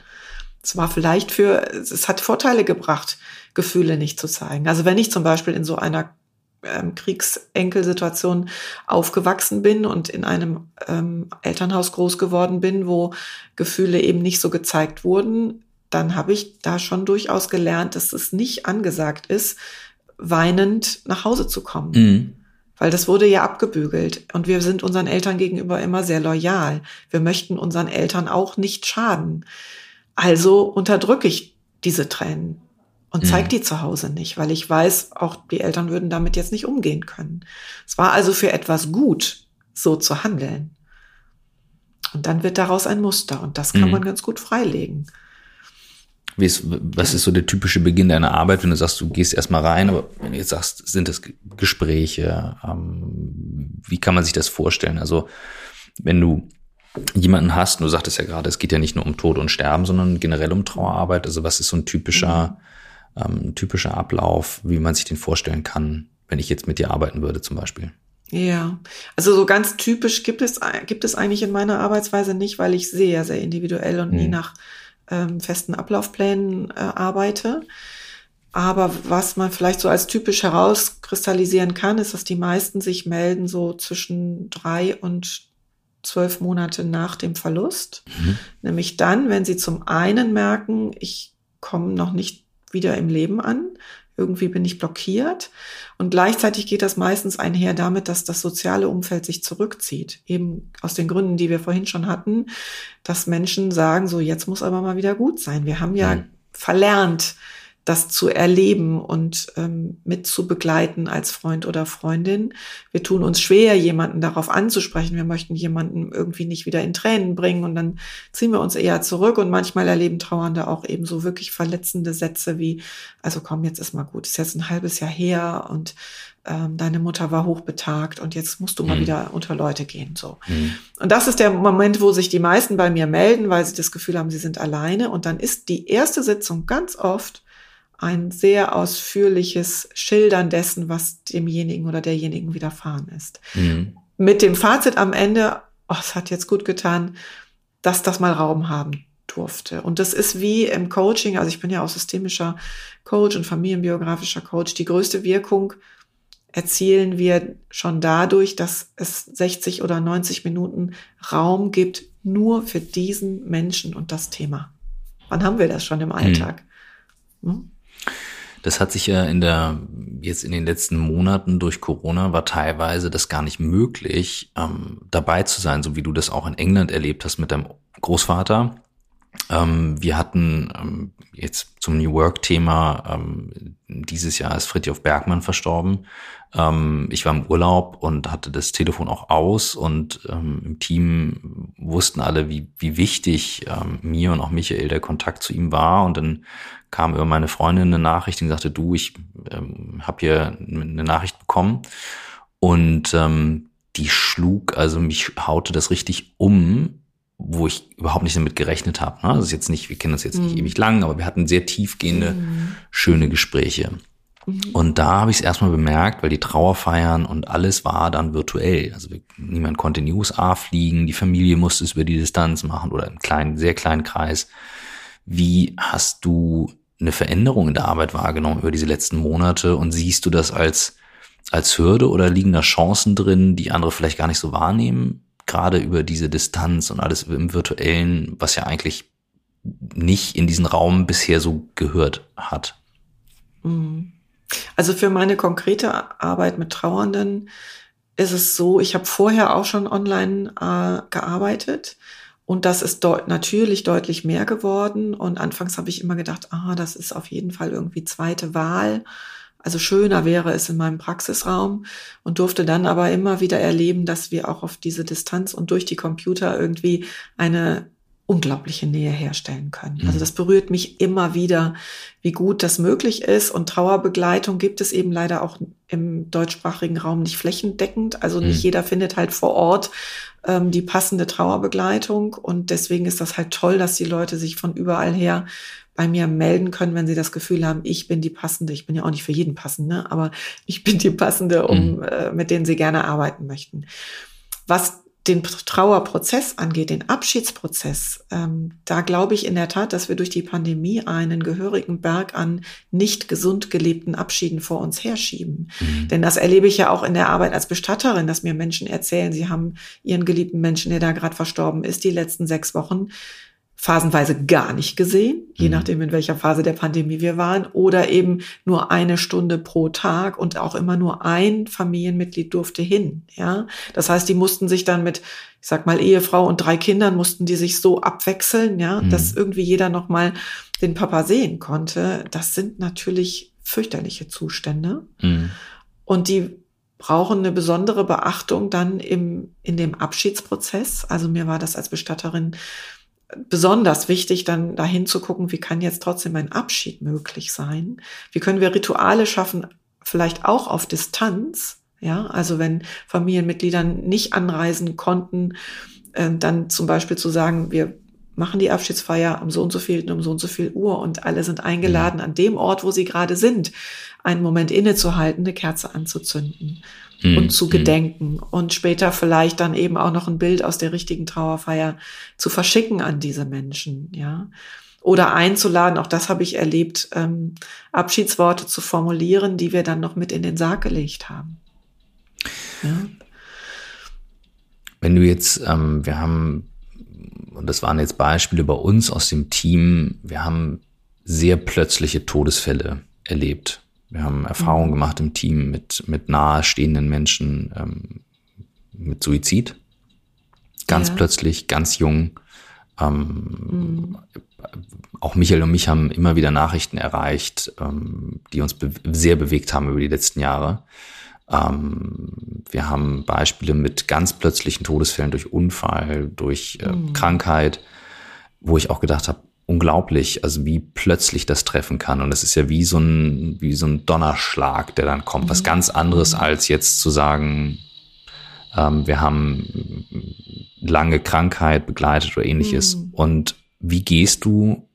Es war vielleicht für, es hat Vorteile gebracht, Gefühle nicht zu zeigen. Also wenn ich zum Beispiel in so einer ähm, Kriegsenkelsituation aufgewachsen bin und in einem ähm, Elternhaus groß geworden bin, wo Gefühle eben nicht so gezeigt wurden, dann habe ich da schon durchaus gelernt, dass es nicht angesagt ist, weinend nach Hause zu kommen. Mhm. Weil das wurde ja abgebügelt. Und wir sind unseren Eltern gegenüber immer sehr loyal. Wir möchten unseren Eltern auch nicht schaden. Also unterdrücke ich diese Tränen und zeige mhm. die zu Hause nicht, weil ich weiß, auch die Eltern würden damit jetzt nicht umgehen können. Es war also für etwas gut, so zu handeln. Und dann wird daraus ein Muster und das kann mhm. man ganz gut freilegen. Ist, was ist so der typische Beginn deiner Arbeit, wenn du sagst, du gehst erstmal rein, aber wenn du jetzt sagst, sind das Gespräche, ähm, wie kann man sich das vorstellen? Also wenn du jemanden hast, du sagtest ja gerade, es geht ja nicht nur um Tod und Sterben, sondern generell um Trauerarbeit. Also was ist so ein typischer, ähm, typischer Ablauf, wie man sich den vorstellen kann, wenn ich jetzt mit dir arbeiten würde zum Beispiel? Ja, also so ganz typisch gibt es, gibt es eigentlich in meiner Arbeitsweise nicht, weil ich sehr, sehr individuell und mhm. nie nach ähm, festen Ablaufplänen äh, arbeite. Aber was man vielleicht so als typisch herauskristallisieren kann, ist, dass die meisten sich melden so zwischen drei und zwölf Monate nach dem Verlust. Mhm. Nämlich dann, wenn sie zum einen merken, ich komme noch nicht wieder im Leben an, irgendwie bin ich blockiert. Und gleichzeitig geht das meistens einher damit, dass das soziale Umfeld sich zurückzieht. Eben aus den Gründen, die wir vorhin schon hatten, dass Menschen sagen, so jetzt muss aber mal wieder gut sein. Wir haben ja mhm. verlernt, das zu erleben und ähm, mit zu begleiten als Freund oder Freundin. Wir tun uns schwer, jemanden darauf anzusprechen. Wir möchten jemanden irgendwie nicht wieder in Tränen bringen und dann ziehen wir uns eher zurück und manchmal erleben Trauernde auch eben so wirklich verletzende Sätze wie, also komm, jetzt ist mal gut, ist jetzt ein halbes Jahr her und ähm, deine Mutter war hochbetagt und jetzt musst du mal mhm. wieder unter Leute gehen. So. Mhm. Und das ist der Moment, wo sich die meisten bei mir melden, weil sie das Gefühl haben, sie sind alleine. Und dann ist die erste Sitzung ganz oft, ein sehr ausführliches Schildern dessen, was demjenigen oder derjenigen widerfahren ist. Mhm. Mit dem Fazit am Ende, oh, es hat jetzt gut getan, dass das mal Raum haben durfte. Und das ist wie im Coaching, also ich bin ja auch systemischer Coach und familienbiografischer Coach, die größte Wirkung erzielen wir schon dadurch, dass es 60 oder 90 Minuten Raum gibt, nur für diesen Menschen und das Thema. Wann haben wir das schon im mhm. Alltag? Hm? Das hat sich ja in der, jetzt in den letzten Monaten durch Corona war teilweise das gar nicht möglich, ähm, dabei zu sein, so wie du das auch in England erlebt hast mit deinem Großvater. Ähm, wir hatten ähm, jetzt zum New Work-Thema, ähm, dieses Jahr ist Fritjof Bergmann verstorben. Ähm, ich war im Urlaub und hatte das Telefon auch aus und ähm, im Team wussten alle, wie, wie wichtig ähm, mir und auch Michael der Kontakt zu ihm war. Und dann kam über meine Freundin eine Nachricht und sagte, du, ich ähm, habe hier eine Nachricht bekommen. Und die schlug, also mich haute das richtig um, wo ich überhaupt nicht damit gerechnet habe. Ne? Das ist jetzt nicht, wir kennen uns jetzt nicht mhm. ewig lang, aber wir hatten sehr tiefgehende, mhm. schöne Gespräche. Mhm. Und da habe ich es erstmal bemerkt, weil die Trauerfeiern und alles war dann virtuell. Also niemand konnte in die USA fliegen, die Familie musste es über die Distanz machen oder im kleinen, sehr kleinen Kreis. Wie hast du eine Veränderung in der Arbeit wahrgenommen über diese letzten Monate und siehst du das als, als Hürde oder liegen da Chancen drin, die andere vielleicht gar nicht so wahrnehmen? Gerade über diese Distanz und alles im virtuellen, was ja eigentlich nicht in diesen Raum bisher so gehört hat. Mhm. Also für meine konkrete Arbeit mit Trauernden ist es so, ich habe vorher auch schon online äh, gearbeitet und das ist deut natürlich deutlich mehr geworden. Und anfangs habe ich immer gedacht, ah, das ist auf jeden Fall irgendwie zweite Wahl. Also schöner wäre es in meinem Praxisraum und durfte dann aber immer wieder erleben, dass wir auch auf diese Distanz und durch die Computer irgendwie eine unglaubliche Nähe herstellen können. Also mhm. das berührt mich immer wieder, wie gut das möglich ist. Und Trauerbegleitung gibt es eben leider auch im deutschsprachigen Raum nicht flächendeckend. Also nicht mhm. jeder findet halt vor Ort ähm, die passende Trauerbegleitung. Und deswegen ist das halt toll, dass die Leute sich von überall her bei mir melden können, wenn sie das Gefühl haben, ich bin die passende. Ich bin ja auch nicht für jeden passend, ne? aber ich bin die passende, um mhm. äh, mit denen sie gerne arbeiten möchten. Was den Trauerprozess angeht, den Abschiedsprozess, ähm, da glaube ich in der Tat, dass wir durch die Pandemie einen gehörigen Berg an nicht gesund gelebten Abschieden vor uns herschieben. Mhm. Denn das erlebe ich ja auch in der Arbeit als Bestatterin, dass mir Menschen erzählen, sie haben ihren geliebten Menschen, der da gerade verstorben ist, die letzten sechs Wochen phasenweise gar nicht gesehen, je mhm. nachdem, in welcher Phase der Pandemie wir waren, oder eben nur eine Stunde pro Tag und auch immer nur ein Familienmitglied durfte hin. Ja, das heißt, die mussten sich dann mit, ich sag mal, Ehefrau und drei Kindern mussten die sich so abwechseln, ja, mhm. dass irgendwie jeder noch mal den Papa sehen konnte. Das sind natürlich fürchterliche Zustände mhm. und die brauchen eine besondere Beachtung dann im in dem Abschiedsprozess. Also mir war das als Bestatterin besonders wichtig, dann dahin zu gucken, wie kann jetzt trotzdem ein Abschied möglich sein? Wie können wir Rituale schaffen, vielleicht auch auf Distanz? Ja, also wenn Familienmitglieder nicht anreisen konnten, äh, dann zum Beispiel zu sagen, wir machen die Abschiedsfeier um so und so viel um so und so viel Uhr und alle sind eingeladen, an dem Ort, wo sie gerade sind, einen Moment innezuhalten, eine Kerze anzuzünden mhm. und zu mhm. gedenken und später vielleicht dann eben auch noch ein Bild aus der richtigen Trauerfeier zu verschicken an diese Menschen, ja. Oder einzuladen, auch das habe ich erlebt, ähm, Abschiedsworte zu formulieren, die wir dann noch mit in den Sarg gelegt haben. Ja. Wenn du jetzt, ähm, wir haben und das waren jetzt Beispiele bei uns aus dem Team, wir haben sehr plötzliche Todesfälle erlebt. Wir haben Erfahrungen mhm. gemacht im Team mit, mit nahestehenden Menschen ähm, mit Suizid. Ganz ja. plötzlich, ganz jung. Ähm, mhm. Auch Michael und mich haben immer wieder Nachrichten erreicht, ähm, die uns be sehr bewegt haben über die letzten Jahre. Ähm, wir haben Beispiele mit ganz plötzlichen Todesfällen durch Unfall, durch äh, mhm. Krankheit, wo ich auch gedacht habe, unglaublich, also wie plötzlich das treffen kann. Und es ist ja wie so ein, wie so ein Donnerschlag, der dann kommt. Mhm. Was ganz anderes als jetzt zu sagen, ähm, wir haben lange Krankheit begleitet oder ähnliches. Mhm. Und wie gehst du,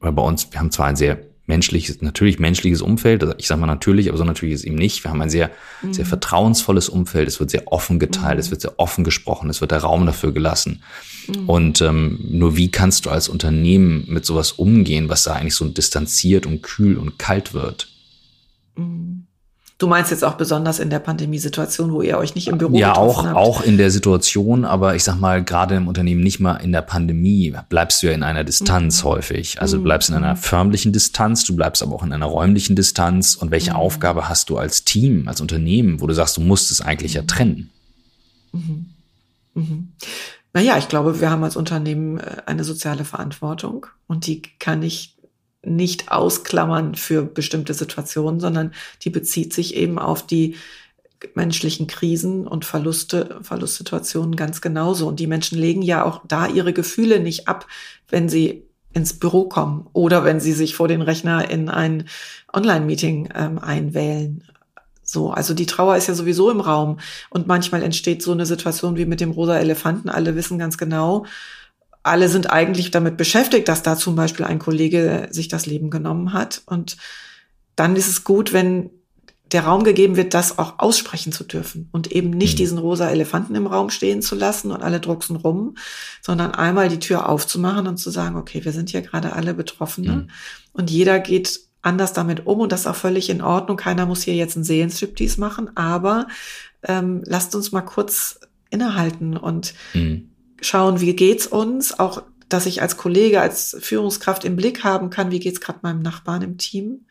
weil bei uns, wir haben zwar ein sehr menschliches, natürlich menschliches Umfeld. Also ich sage mal natürlich, aber so natürlich ist es eben nicht. Wir haben ein sehr, mhm. sehr vertrauensvolles Umfeld. Es wird sehr offen geteilt, mhm. es wird sehr offen gesprochen, es wird der Raum dafür gelassen. Mhm. Und ähm, nur wie kannst du als Unternehmen mit sowas umgehen, was da eigentlich so distanziert und kühl und kalt wird? Mhm. Du meinst jetzt auch besonders in der Pandemiesituation, wo ihr euch nicht im Büro Ja, auch, habt. auch in der Situation, aber ich sag mal, gerade im Unternehmen nicht mal in der Pandemie bleibst du ja in einer Distanz mhm. häufig. Also du bleibst in einer mhm. förmlichen Distanz, du bleibst aber auch in einer räumlichen Distanz. Und welche mhm. Aufgabe hast du als Team, als Unternehmen, wo du sagst, du musst es eigentlich ja trennen? Mhm. Mhm. Naja, ich glaube, wir haben als Unternehmen äh, eine soziale Verantwortung und die kann ich nicht ausklammern für bestimmte Situationen, sondern die bezieht sich eben auf die menschlichen Krisen und Verluste, Verlustsituationen ganz genauso. Und die Menschen legen ja auch da ihre Gefühle nicht ab, wenn sie ins Büro kommen oder wenn sie sich vor den Rechner in ein Online-Meeting ähm, einwählen. So, also die Trauer ist ja sowieso im Raum und manchmal entsteht so eine Situation wie mit dem rosa Elefanten. Alle wissen ganz genau, alle sind eigentlich damit beschäftigt, dass da zum Beispiel ein Kollege sich das Leben genommen hat. Und dann ist es gut, wenn der Raum gegeben wird, das auch aussprechen zu dürfen und eben nicht mhm. diesen rosa Elefanten im Raum stehen zu lassen und alle drucksen rum, sondern einmal die Tür aufzumachen und zu sagen, okay, wir sind hier gerade alle Betroffene mhm. und jeder geht anders damit um und das ist auch völlig in Ordnung. Keiner muss hier jetzt einen Seelenstriptease machen, aber ähm, lasst uns mal kurz innehalten und mhm schauen, wie geht's uns, auch dass ich als Kollege, als Führungskraft im Blick haben kann, wie geht's gerade meinem Nachbarn im Team,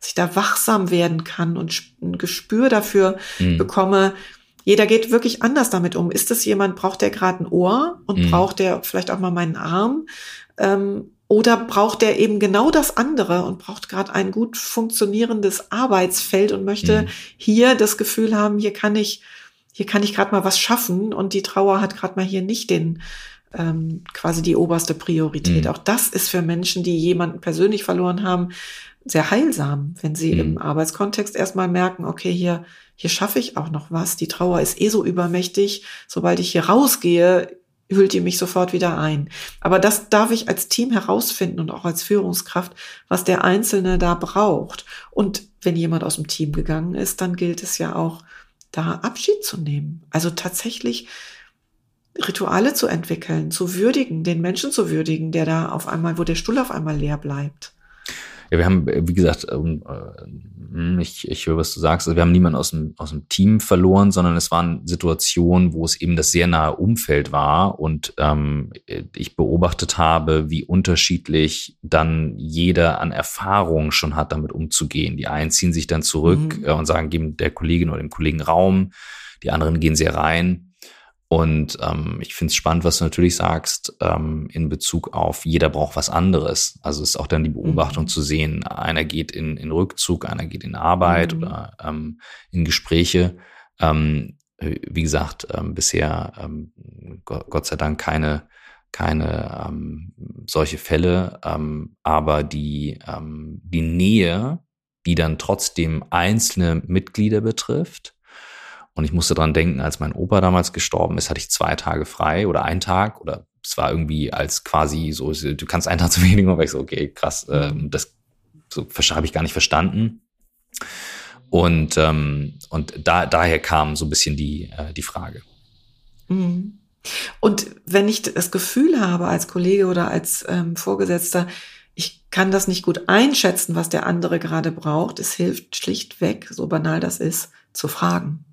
dass ich da wachsam werden kann und ein Gespür dafür mhm. bekomme. Jeder geht wirklich anders damit um. Ist es jemand, braucht der gerade ein Ohr und mhm. braucht der vielleicht auch mal meinen Arm? Ähm, oder braucht der eben genau das andere und braucht gerade ein gut funktionierendes Arbeitsfeld und möchte mhm. hier das Gefühl haben, hier kann ich hier kann ich gerade mal was schaffen und die Trauer hat gerade mal hier nicht den ähm, quasi die oberste Priorität. Mhm. Auch das ist für Menschen, die jemanden persönlich verloren haben, sehr heilsam, wenn sie mhm. im Arbeitskontext erstmal merken, okay, hier, hier schaffe ich auch noch was. Die Trauer ist eh so übermächtig. Sobald ich hier rausgehe, hüllt die mich sofort wieder ein. Aber das darf ich als Team herausfinden und auch als Führungskraft, was der Einzelne da braucht. Und wenn jemand aus dem Team gegangen ist, dann gilt es ja auch, da Abschied zu nehmen. Also tatsächlich Rituale zu entwickeln, zu würdigen, den Menschen zu würdigen, der da auf einmal, wo der Stuhl auf einmal leer bleibt. Ja, wir haben, wie gesagt, ähm, äh, ich, ich höre, was du sagst, also wir haben niemanden aus dem, aus dem Team verloren, sondern es waren Situationen, wo es eben das sehr nahe Umfeld war und ähm, ich beobachtet habe, wie unterschiedlich dann jeder an Erfahrung schon hat, damit umzugehen. Die einen ziehen sich dann zurück mhm. äh, und sagen, geben der Kollegin oder dem Kollegen Raum, die anderen gehen sehr rein. Und ähm, ich finde es spannend, was du natürlich sagst, ähm, in Bezug auf jeder braucht was anderes. Also ist auch dann die Beobachtung mhm. zu sehen, einer geht in, in Rückzug, einer geht in Arbeit mhm. oder ähm, in Gespräche. Ähm, wie gesagt, ähm, bisher ähm, Gott sei Dank keine keine ähm, solche Fälle, ähm, aber die ähm, die Nähe, die dann trotzdem einzelne Mitglieder betrifft, und ich musste dran denken, als mein Opa damals gestorben ist, hatte ich zwei Tage frei oder einen Tag oder es war irgendwie als quasi so, du kannst einen Tag zu wenig machen, weil ich so, okay, krass, äh, das so habe ich gar nicht verstanden. Und, ähm, und da, daher kam so ein bisschen die, äh, die Frage. Mhm. Und wenn ich das Gefühl habe als Kollege oder als ähm, Vorgesetzter, ich kann das nicht gut einschätzen, was der andere gerade braucht, es hilft schlichtweg, so banal das ist, zu fragen.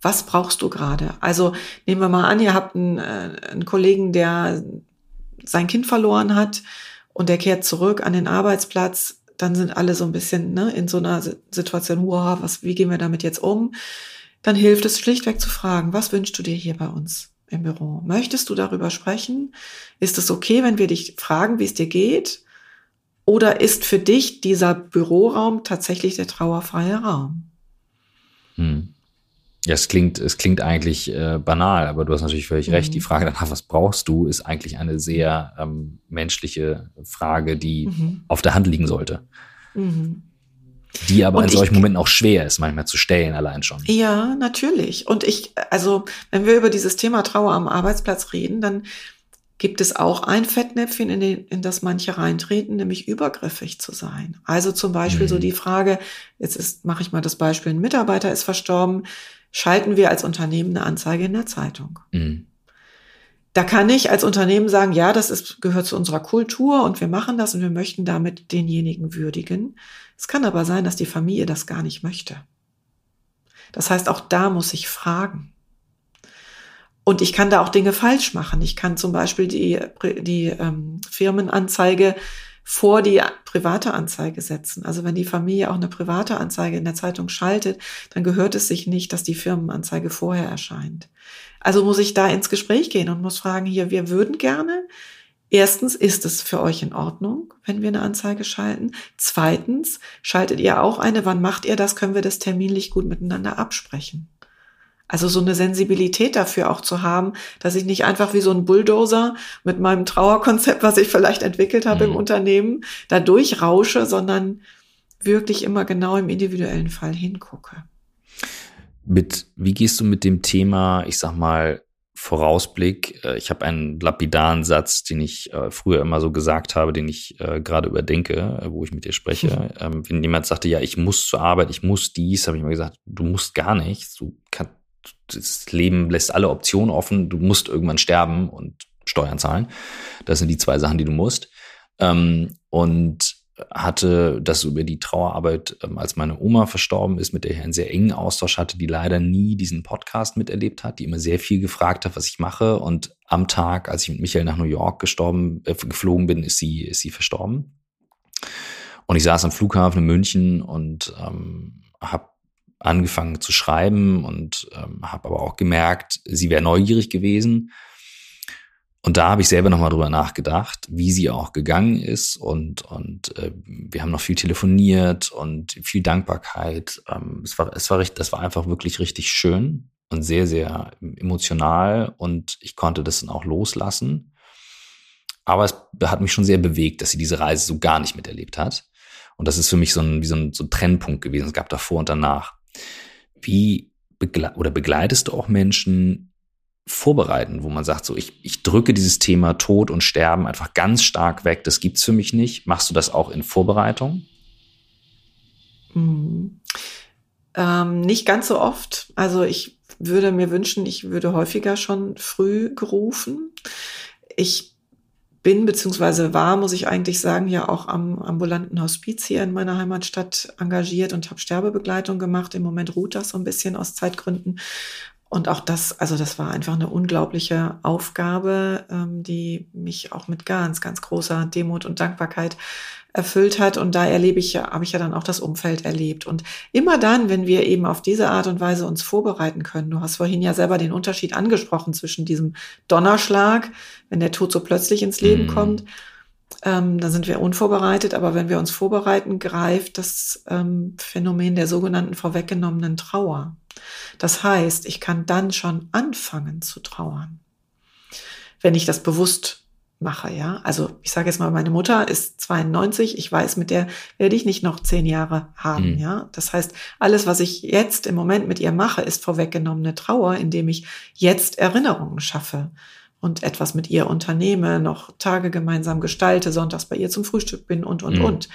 Was brauchst du gerade? Also nehmen wir mal an, ihr habt einen, äh, einen Kollegen, der sein Kind verloren hat und der kehrt zurück an den Arbeitsplatz dann sind alle so ein bisschen ne, in so einer Situation, wow, was, wie gehen wir damit jetzt um? Dann hilft es schlichtweg zu fragen, was wünschst du dir hier bei uns im Büro? Möchtest du darüber sprechen? Ist es okay, wenn wir dich fragen, wie es dir geht? Oder ist für dich dieser Büroraum tatsächlich der trauerfreie Raum? Hm. Ja, es klingt, es klingt eigentlich äh, banal, aber du hast natürlich völlig mhm. recht. Die Frage danach, was brauchst du, ist eigentlich eine sehr ähm, menschliche Frage, die mhm. auf der Hand liegen sollte. Mhm. Die aber und in solchen ich, Momenten auch schwer ist, manchmal zu stellen, allein schon. Ja, natürlich. Und ich, also, wenn wir über dieses Thema Trauer am Arbeitsplatz reden, dann gibt es auch ein Fettnäpfchen, in, den, in das manche reintreten, nämlich übergriffig zu sein. Also zum Beispiel mhm. so die Frage, jetzt ist, mache ich mal das Beispiel, ein Mitarbeiter ist verstorben, schalten wir als Unternehmen eine Anzeige in der Zeitung. Mhm. Da kann ich als Unternehmen sagen, ja, das ist, gehört zu unserer Kultur und wir machen das und wir möchten damit denjenigen würdigen. Es kann aber sein, dass die Familie das gar nicht möchte. Das heißt, auch da muss ich fragen. Und ich kann da auch Dinge falsch machen. Ich kann zum Beispiel die, die ähm, Firmenanzeige vor die private Anzeige setzen. Also wenn die Familie auch eine private Anzeige in der Zeitung schaltet, dann gehört es sich nicht, dass die Firmenanzeige vorher erscheint. Also muss ich da ins Gespräch gehen und muss fragen, hier, wir würden gerne. Erstens, ist es für euch in Ordnung, wenn wir eine Anzeige schalten? Zweitens, schaltet ihr auch eine? Wann macht ihr das? Können wir das terminlich gut miteinander absprechen? Also so eine Sensibilität dafür auch zu haben, dass ich nicht einfach wie so ein Bulldozer mit meinem Trauerkonzept, was ich vielleicht entwickelt habe mhm. im Unternehmen, da durchrausche, sondern wirklich immer genau im individuellen Fall hingucke. Mit, wie gehst du mit dem Thema, ich sag mal, Vorausblick? Äh, ich habe einen lapidaren Satz, den ich äh, früher immer so gesagt habe, den ich äh, gerade überdenke, wo ich mit dir spreche. Ähm, wenn jemand sagte, ja, ich muss zur Arbeit, ich muss dies, habe ich immer gesagt, du musst gar nichts. Du kannst das Leben lässt alle Optionen offen. Du musst irgendwann sterben und Steuern zahlen. Das sind die zwei Sachen, die du musst. Ähm, und hatte das über die Trauerarbeit, ähm, als meine Oma verstorben ist, mit der ich einen sehr engen Austausch hatte, die leider nie diesen Podcast miterlebt hat, die immer sehr viel gefragt hat, was ich mache. Und am Tag, als ich mit Michael nach New York gestorben, äh, geflogen bin, ist sie, ist sie verstorben. Und ich saß am Flughafen in München und ähm, habe angefangen zu schreiben und ähm, habe aber auch gemerkt, sie wäre neugierig gewesen. Und da habe ich selber nochmal drüber nachgedacht, wie sie auch gegangen ist und und äh, wir haben noch viel telefoniert und viel Dankbarkeit. Ähm, es war es war richtig, das war einfach wirklich richtig schön und sehr sehr emotional und ich konnte das dann auch loslassen. Aber es hat mich schon sehr bewegt, dass sie diese Reise so gar nicht miterlebt hat. Und das ist für mich so ein, wie so ein, so ein Trennpunkt gewesen. Es gab davor und danach. Wie begle oder begleitest du auch Menschen vorbereiten, wo man sagt, so ich, ich drücke dieses Thema Tod und Sterben einfach ganz stark weg, das gibt's für mich nicht. Machst du das auch in Vorbereitung? Mhm. Ähm, nicht ganz so oft. Also ich würde mir wünschen, ich würde häufiger schon früh gerufen. Ich bin beziehungsweise war, muss ich eigentlich sagen, ja auch am ambulanten Hospiz hier in meiner Heimatstadt engagiert und habe Sterbebegleitung gemacht. Im Moment ruht das so ein bisschen aus Zeitgründen. Und auch das, also das war einfach eine unglaubliche Aufgabe, ähm, die mich auch mit ganz, ganz großer Demut und Dankbarkeit erfüllt hat. Und da erlebe ich ja, habe ich ja dann auch das Umfeld erlebt. Und immer dann, wenn wir eben auf diese Art und Weise uns vorbereiten können, du hast vorhin ja selber den Unterschied angesprochen zwischen diesem Donnerschlag, wenn der Tod so plötzlich ins Leben mhm. kommt, ähm, dann sind wir unvorbereitet. Aber wenn wir uns vorbereiten, greift das ähm, Phänomen der sogenannten vorweggenommenen Trauer. Das heißt, ich kann dann schon anfangen zu trauern, wenn ich das bewusst mache, ja. Also ich sage jetzt mal, meine Mutter ist 92, ich weiß, mit der werde ich nicht noch zehn Jahre haben, mhm. ja. Das heißt, alles, was ich jetzt im Moment mit ihr mache, ist vorweggenommene Trauer, indem ich jetzt Erinnerungen schaffe. und etwas mit ihr unternehme, noch Tage gemeinsam gestalte, sonntags bei ihr zum Frühstück bin und, und, mhm. und.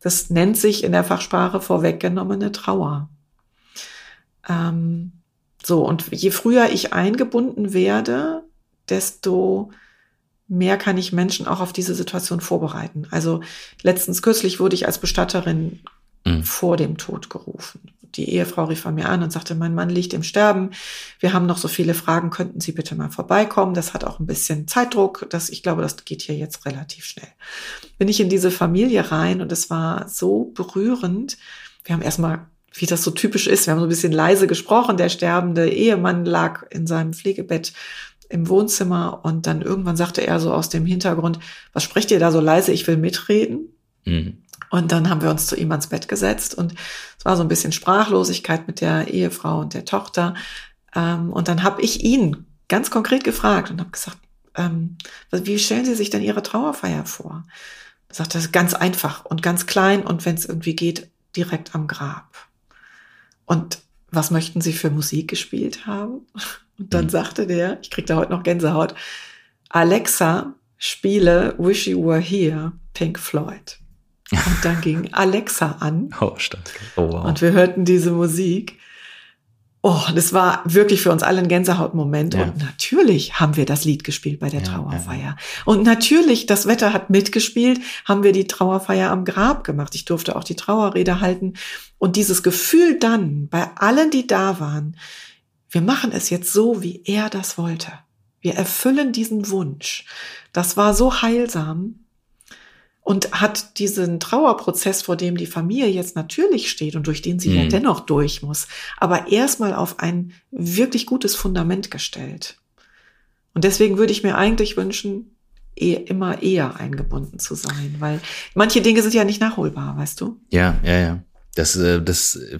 Das nennt sich in der Fachsprache vorweggenommene Trauer. Ähm, so, und je früher ich eingebunden werde, desto mehr kann ich Menschen auch auf diese Situation vorbereiten. Also letztens kürzlich wurde ich als Bestatterin mhm. vor dem Tod gerufen. Die Ehefrau rief von mir an und sagte, mein Mann liegt im Sterben. Wir haben noch so viele Fragen. Könnten Sie bitte mal vorbeikommen? Das hat auch ein bisschen Zeitdruck. Das, ich glaube, das geht hier jetzt relativ schnell. Bin ich in diese Familie rein und es war so berührend. Wir haben erstmal wie das so typisch ist. Wir haben so ein bisschen leise gesprochen. Der sterbende Ehemann lag in seinem Pflegebett im Wohnzimmer und dann irgendwann sagte er so aus dem Hintergrund, was sprecht ihr da so leise? Ich will mitreden. Mhm. Und dann haben wir uns zu ihm ans Bett gesetzt und es war so ein bisschen Sprachlosigkeit mit der Ehefrau und der Tochter. Ähm, und dann habe ich ihn ganz konkret gefragt und habe gesagt, ähm, wie stellen Sie sich denn Ihre Trauerfeier vor? Er sagte, das ist ganz einfach und ganz klein und wenn es irgendwie geht, direkt am Grab. Und was möchten Sie für Musik gespielt haben? Und dann mhm. sagte der, ich krieg da heute noch Gänsehaut, Alexa, spiele Wish You Were Here, Pink Floyd. Und dann ging Alexa an. Oh, stark. Oh, wow. Und wir hörten diese Musik. Oh, das war wirklich für uns alle ein Gänsehautmoment. Ja. Und natürlich haben wir das Lied gespielt bei der ja, Trauerfeier. Ja. Und natürlich, das Wetter hat mitgespielt, haben wir die Trauerfeier am Grab gemacht. Ich durfte auch die Trauerrede halten. Und dieses Gefühl dann bei allen, die da waren, wir machen es jetzt so, wie er das wollte. Wir erfüllen diesen Wunsch. Das war so heilsam und hat diesen Trauerprozess, vor dem die Familie jetzt natürlich steht und durch den sie mhm. ja dennoch durch muss, aber erstmal auf ein wirklich gutes Fundament gestellt. Und deswegen würde ich mir eigentlich wünschen, eh, immer eher eingebunden zu sein, weil manche Dinge sind ja nicht nachholbar, weißt du? Ja, ja, ja. Das, äh, das, äh,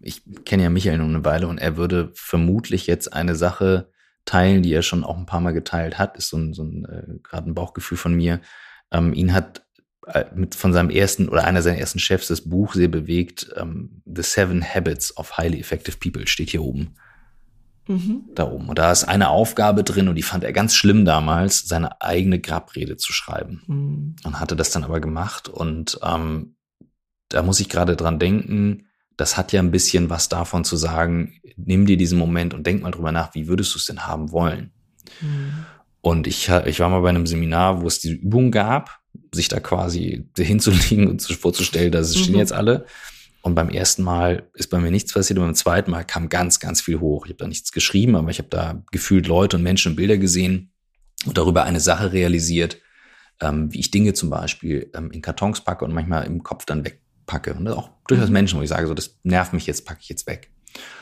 ich kenne ja Michael nur eine Weile und er würde vermutlich jetzt eine Sache teilen, die er schon auch ein paar Mal geteilt hat, ist so ein, so ein äh, gerade ein Bauchgefühl von mir, ähm, ihn hat äh, mit von seinem ersten oder einer seiner ersten Chefs das Buch sehr bewegt. Ähm, The Seven Habits of Highly Effective People steht hier oben. Mhm. Da oben. Und da ist eine Aufgabe drin und die fand er ganz schlimm damals, seine eigene Grabrede zu schreiben. Mhm. Und hatte das dann aber gemacht. Und ähm, da muss ich gerade dran denken, das hat ja ein bisschen was davon zu sagen, nimm dir diesen Moment und denk mal drüber nach, wie würdest du es denn haben wollen? Mhm. Und ich, ich war mal bei einem Seminar, wo es diese Übung gab, sich da quasi hinzulegen und vorzustellen, da stehen mhm. jetzt alle. Und beim ersten Mal ist bei mir nichts passiert und beim zweiten Mal kam ganz, ganz viel hoch. Ich habe da nichts geschrieben, aber ich habe da gefühlt Leute und Menschen und Bilder gesehen und darüber eine Sache realisiert, ähm, wie ich Dinge zum Beispiel ähm, in Kartons packe und manchmal im Kopf dann wegpacke. Und auch durchaus mhm. Menschen, wo ich sage, so das nervt mich jetzt, packe ich jetzt weg.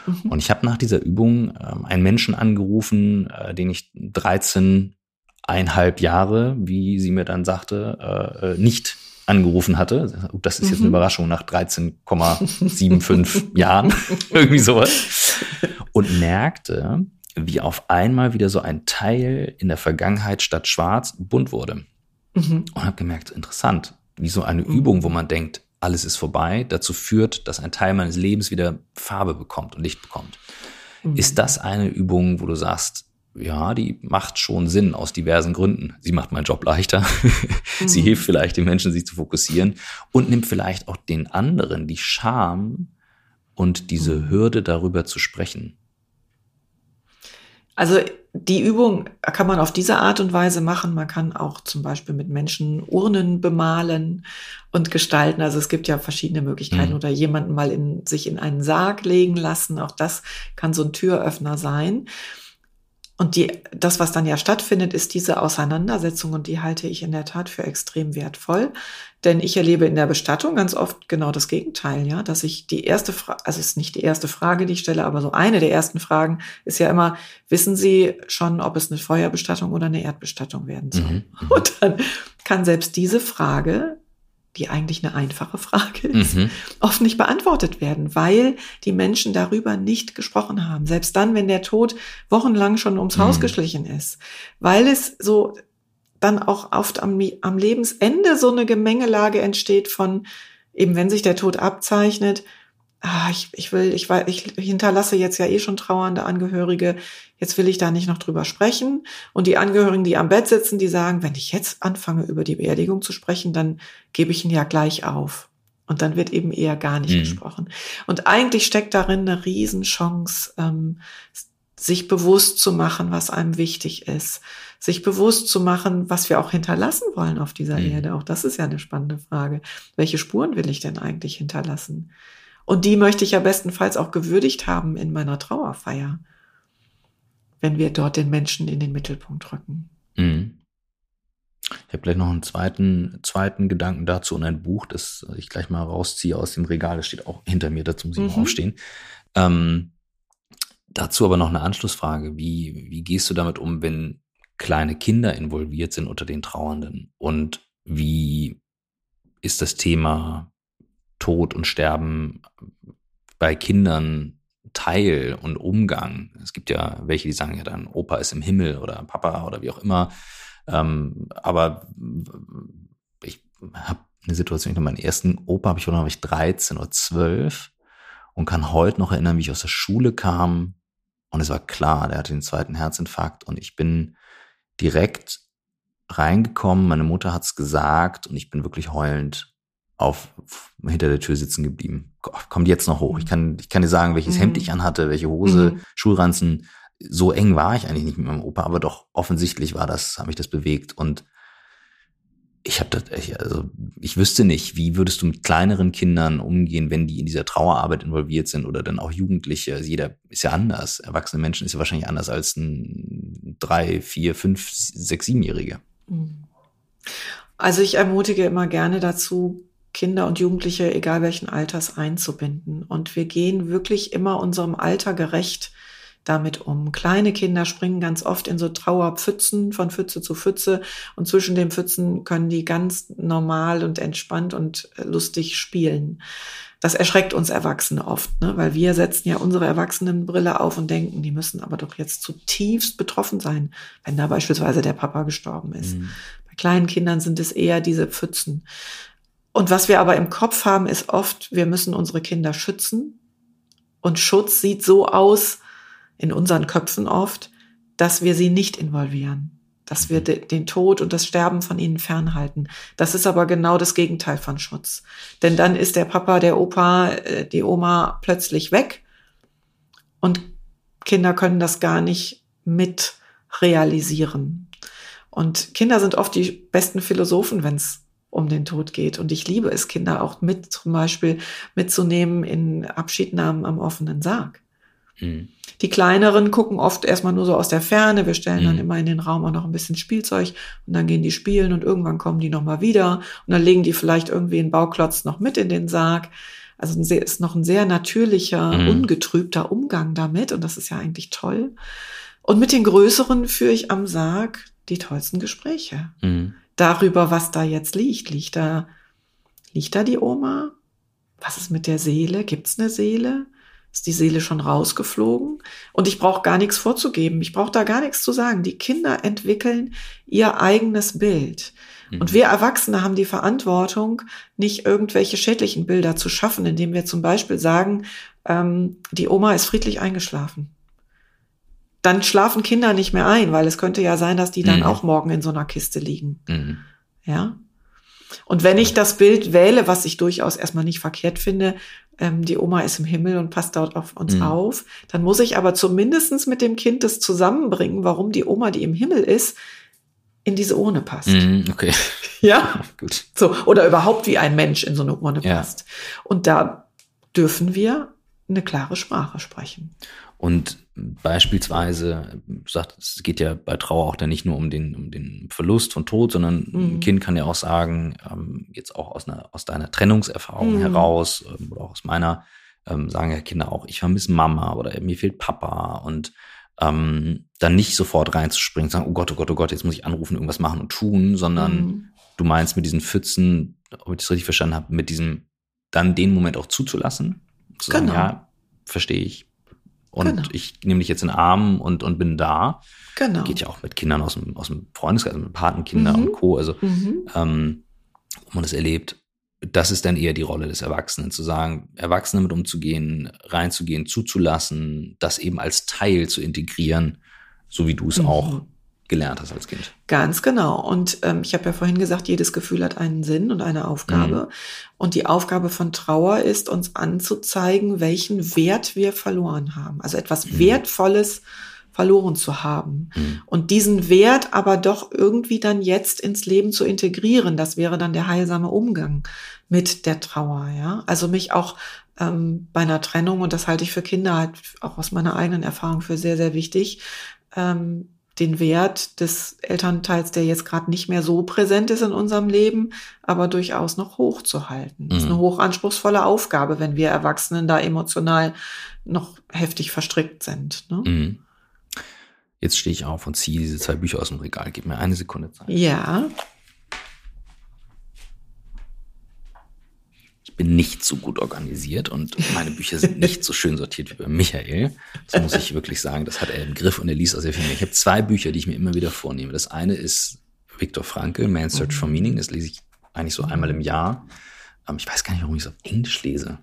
Mhm. Und ich habe nach dieser Übung ähm, einen Menschen angerufen, äh, den ich 13 einhalb Jahre, wie sie mir dann sagte, äh, äh nicht angerufen hatte. Das ist jetzt eine mhm. Überraschung nach 13,75 Jahren, irgendwie sowas. Und merkte, wie auf einmal wieder so ein Teil in der Vergangenheit statt schwarz bunt wurde. Mhm. Und habe gemerkt, interessant, wie so eine mhm. Übung, wo man denkt, alles ist vorbei, dazu führt, dass ein Teil meines Lebens wieder Farbe bekommt und Licht bekommt. Mhm. Ist das eine Übung, wo du sagst, ja, die macht schon Sinn aus diversen Gründen. Sie macht meinen Job leichter. Sie mhm. hilft vielleicht den Menschen, sich zu fokussieren und nimmt vielleicht auch den anderen die Scham und diese mhm. Hürde darüber zu sprechen. Also die Übung kann man auf diese Art und Weise machen. Man kann auch zum Beispiel mit Menschen Urnen bemalen und gestalten. Also es gibt ja verschiedene Möglichkeiten mhm. oder jemanden mal in, sich in einen Sarg legen lassen. Auch das kann so ein Türöffner sein. Und die, das, was dann ja stattfindet, ist diese Auseinandersetzung und die halte ich in der Tat für extrem wertvoll. Denn ich erlebe in der Bestattung ganz oft genau das Gegenteil, ja, dass ich die erste Frage, also es ist nicht die erste Frage, die ich stelle, aber so eine der ersten Fragen ist ja immer, wissen Sie schon, ob es eine Feuerbestattung oder eine Erdbestattung werden soll? Mhm. Und dann kann selbst diese Frage die eigentlich eine einfache Frage ist, mhm. oft nicht beantwortet werden, weil die Menschen darüber nicht gesprochen haben. Selbst dann, wenn der Tod wochenlang schon ums mhm. Haus geschlichen ist, weil es so dann auch oft am, am Lebensende so eine Gemengelage entsteht von, eben wenn sich der Tod abzeichnet, ah, ich, ich will, ich, ich hinterlasse jetzt ja eh schon trauernde Angehörige, jetzt will ich da nicht noch drüber sprechen. Und die Angehörigen, die am Bett sitzen, die sagen, wenn ich jetzt anfange, über die Beerdigung zu sprechen, dann gebe ich ihn ja gleich auf. Und dann wird eben eher gar nicht mhm. gesprochen. Und eigentlich steckt darin eine Riesenchance, ähm, sich bewusst zu machen, was einem wichtig ist, sich bewusst zu machen, was wir auch hinterlassen wollen auf dieser mhm. Erde. Auch das ist ja eine spannende Frage. Welche Spuren will ich denn eigentlich hinterlassen? Und die möchte ich ja bestenfalls auch gewürdigt haben in meiner Trauerfeier, wenn wir dort den Menschen in den Mittelpunkt rücken. Mhm. Ich habe gleich noch einen zweiten, zweiten Gedanken dazu und ein Buch, das ich gleich mal rausziehe aus dem Regal. Das steht auch hinter mir, dazu muss ich mhm. mal aufstehen. Ähm, dazu aber noch eine Anschlussfrage. Wie, wie gehst du damit um, wenn kleine Kinder involviert sind unter den Trauernden? Und wie ist das Thema Tod und Sterben bei Kindern Teil und Umgang? Es gibt ja welche, die sagen ja dann, Opa ist im Himmel oder Papa oder wie auch immer. Ähm, aber ich habe eine Situation, ich meinen ersten Opa habe ich, habe ich 13 oder 12 und kann heute noch erinnern, wie ich aus der Schule kam und es war klar, der hatte den zweiten Herzinfarkt und ich bin direkt reingekommen, meine Mutter hat's gesagt und ich bin wirklich heulend auf hinter der Tür sitzen geblieben. Kommt jetzt noch hoch. Ich kann, ich kann dir sagen, welches mhm. Hemd ich anhatte, welche Hose, mhm. Schulranzen. So eng war ich eigentlich nicht mit meinem Opa, aber doch offensichtlich war das, habe ich das bewegt und ich habe das, also ich wüsste nicht, wie würdest du mit kleineren Kindern umgehen, wenn die in dieser Trauerarbeit involviert sind oder dann auch Jugendliche. Also jeder ist ja anders. Erwachsene Menschen ist ja wahrscheinlich anders als ein drei, vier, fünf, sechs, siebenjährige. Also ich ermutige immer gerne dazu, Kinder und Jugendliche, egal welchen Alters, einzubinden. Und wir gehen wirklich immer unserem Alter gerecht damit um. Kleine Kinder springen ganz oft in so Trauerpfützen von Pfütze zu Pfütze und zwischen den Pfützen können die ganz normal und entspannt und äh, lustig spielen. Das erschreckt uns Erwachsene oft, ne? weil wir setzen ja unsere Erwachsenenbrille auf und denken, die müssen aber doch jetzt zutiefst betroffen sein, wenn da beispielsweise der Papa gestorben ist. Mhm. Bei kleinen Kindern sind es eher diese Pfützen. Und was wir aber im Kopf haben, ist oft, wir müssen unsere Kinder schützen. Und Schutz sieht so aus, in unseren Köpfen oft, dass wir sie nicht involvieren, dass wir de den Tod und das Sterben von ihnen fernhalten. Das ist aber genau das Gegenteil von Schutz. Denn dann ist der Papa, der Opa, äh, die Oma plötzlich weg und Kinder können das gar nicht mit realisieren. Und Kinder sind oft die besten Philosophen, wenn es um den Tod geht. Und ich liebe es, Kinder auch mit zum Beispiel mitzunehmen in Abschiednahmen am offenen Sarg. Mhm. Die kleineren gucken oft erstmal nur so aus der Ferne. Wir stellen mhm. dann immer in den Raum auch noch ein bisschen Spielzeug und dann gehen die spielen und irgendwann kommen die nochmal wieder und dann legen die vielleicht irgendwie einen Bauklotz noch mit in den Sarg. Also es ist noch ein sehr natürlicher, mhm. ungetrübter Umgang damit und das ist ja eigentlich toll. Und mit den Größeren führe ich am Sarg die tollsten Gespräche. Mhm. Darüber, was da jetzt liegt. Liegt da, liegt da die Oma? Was ist mit der Seele? Gibt's eine Seele? ist die Seele schon rausgeflogen und ich brauche gar nichts vorzugeben. Ich brauche da gar nichts zu sagen. Die Kinder entwickeln ihr eigenes Bild. Mhm. Und wir Erwachsene haben die Verantwortung, nicht irgendwelche schädlichen Bilder zu schaffen, indem wir zum Beispiel sagen, ähm, die Oma ist friedlich eingeschlafen. Dann schlafen Kinder nicht mehr ein, weil es könnte ja sein, dass die dann mhm. auch morgen in so einer Kiste liegen. Mhm. Ja. Und wenn ich das Bild wähle, was ich durchaus erstmal nicht verkehrt finde, ähm, die Oma ist im Himmel und passt dort auf uns mhm. auf, dann muss ich aber zumindestens mit dem Kind das zusammenbringen, warum die Oma, die im Himmel ist, in diese Urne passt. Mhm, okay. Ja, gut. So, oder überhaupt wie ein Mensch in so eine Urne ja. passt. Und da dürfen wir eine klare Sprache sprechen. Und beispielsweise, sagt, es geht ja bei Trauer auch dann nicht nur um den, um den Verlust von Tod, sondern mhm. ein Kind kann ja auch sagen, ähm, jetzt auch aus einer, aus deiner Trennungserfahrung mhm. heraus, ähm, oder auch aus meiner, ähm, sagen ja Kinder auch, ich vermisse Mama oder mir fehlt Papa und ähm, dann nicht sofort reinzuspringen, sagen, oh Gott, oh Gott, oh Gott, jetzt muss ich anrufen, irgendwas machen und tun, sondern mhm. du meinst mit diesen Pfützen, ob ich das richtig verstanden habe, mit diesem dann den Moment auch zuzulassen. Zu genau. sagen, ja, verstehe ich, und genau. ich nehme dich jetzt in den Arm und, und bin da. Genau. Geht ja auch mit Kindern aus dem, aus dem Freundeskreis, also mit Patenkindern mhm. und Co. Also, mhm. ähm, wo man das erlebt. das ist dann eher die Rolle des Erwachsenen, zu sagen, Erwachsene mit umzugehen, reinzugehen, zuzulassen, das eben als Teil zu integrieren, so wie du es mhm. auch gelernt hast als Kind. Ganz genau. Und ähm, ich habe ja vorhin gesagt, jedes Gefühl hat einen Sinn und eine Aufgabe. Mhm. Und die Aufgabe von Trauer ist, uns anzuzeigen, welchen Wert wir verloren haben. Also etwas mhm. Wertvolles verloren zu haben. Mhm. Und diesen Wert aber doch irgendwie dann jetzt ins Leben zu integrieren, das wäre dann der heilsame Umgang mit der Trauer. Ja, also mich auch ähm, bei einer Trennung und das halte ich für Kinder halt auch aus meiner eigenen Erfahrung für sehr sehr wichtig. Ähm, den Wert des Elternteils, der jetzt gerade nicht mehr so präsent ist in unserem Leben, aber durchaus noch hochzuhalten. Das ist eine mhm. hochanspruchsvolle Aufgabe, wenn wir Erwachsenen da emotional noch heftig verstrickt sind. Ne? Mhm. Jetzt stehe ich auf und ziehe diese zwei Bücher aus dem Regal. Gib mir eine Sekunde Zeit. Ja. Ich bin nicht so gut organisiert und meine Bücher sind nicht so schön sortiert wie bei Michael. Das muss ich wirklich sagen. Das hat er im Griff und er liest auch sehr viel mehr. Ich habe zwei Bücher, die ich mir immer wieder vornehme. Das eine ist Viktor Frankl, Man's Search for Meaning. Das lese ich eigentlich so einmal im Jahr. Ähm, ich weiß gar nicht, warum ich es auf Englisch lese.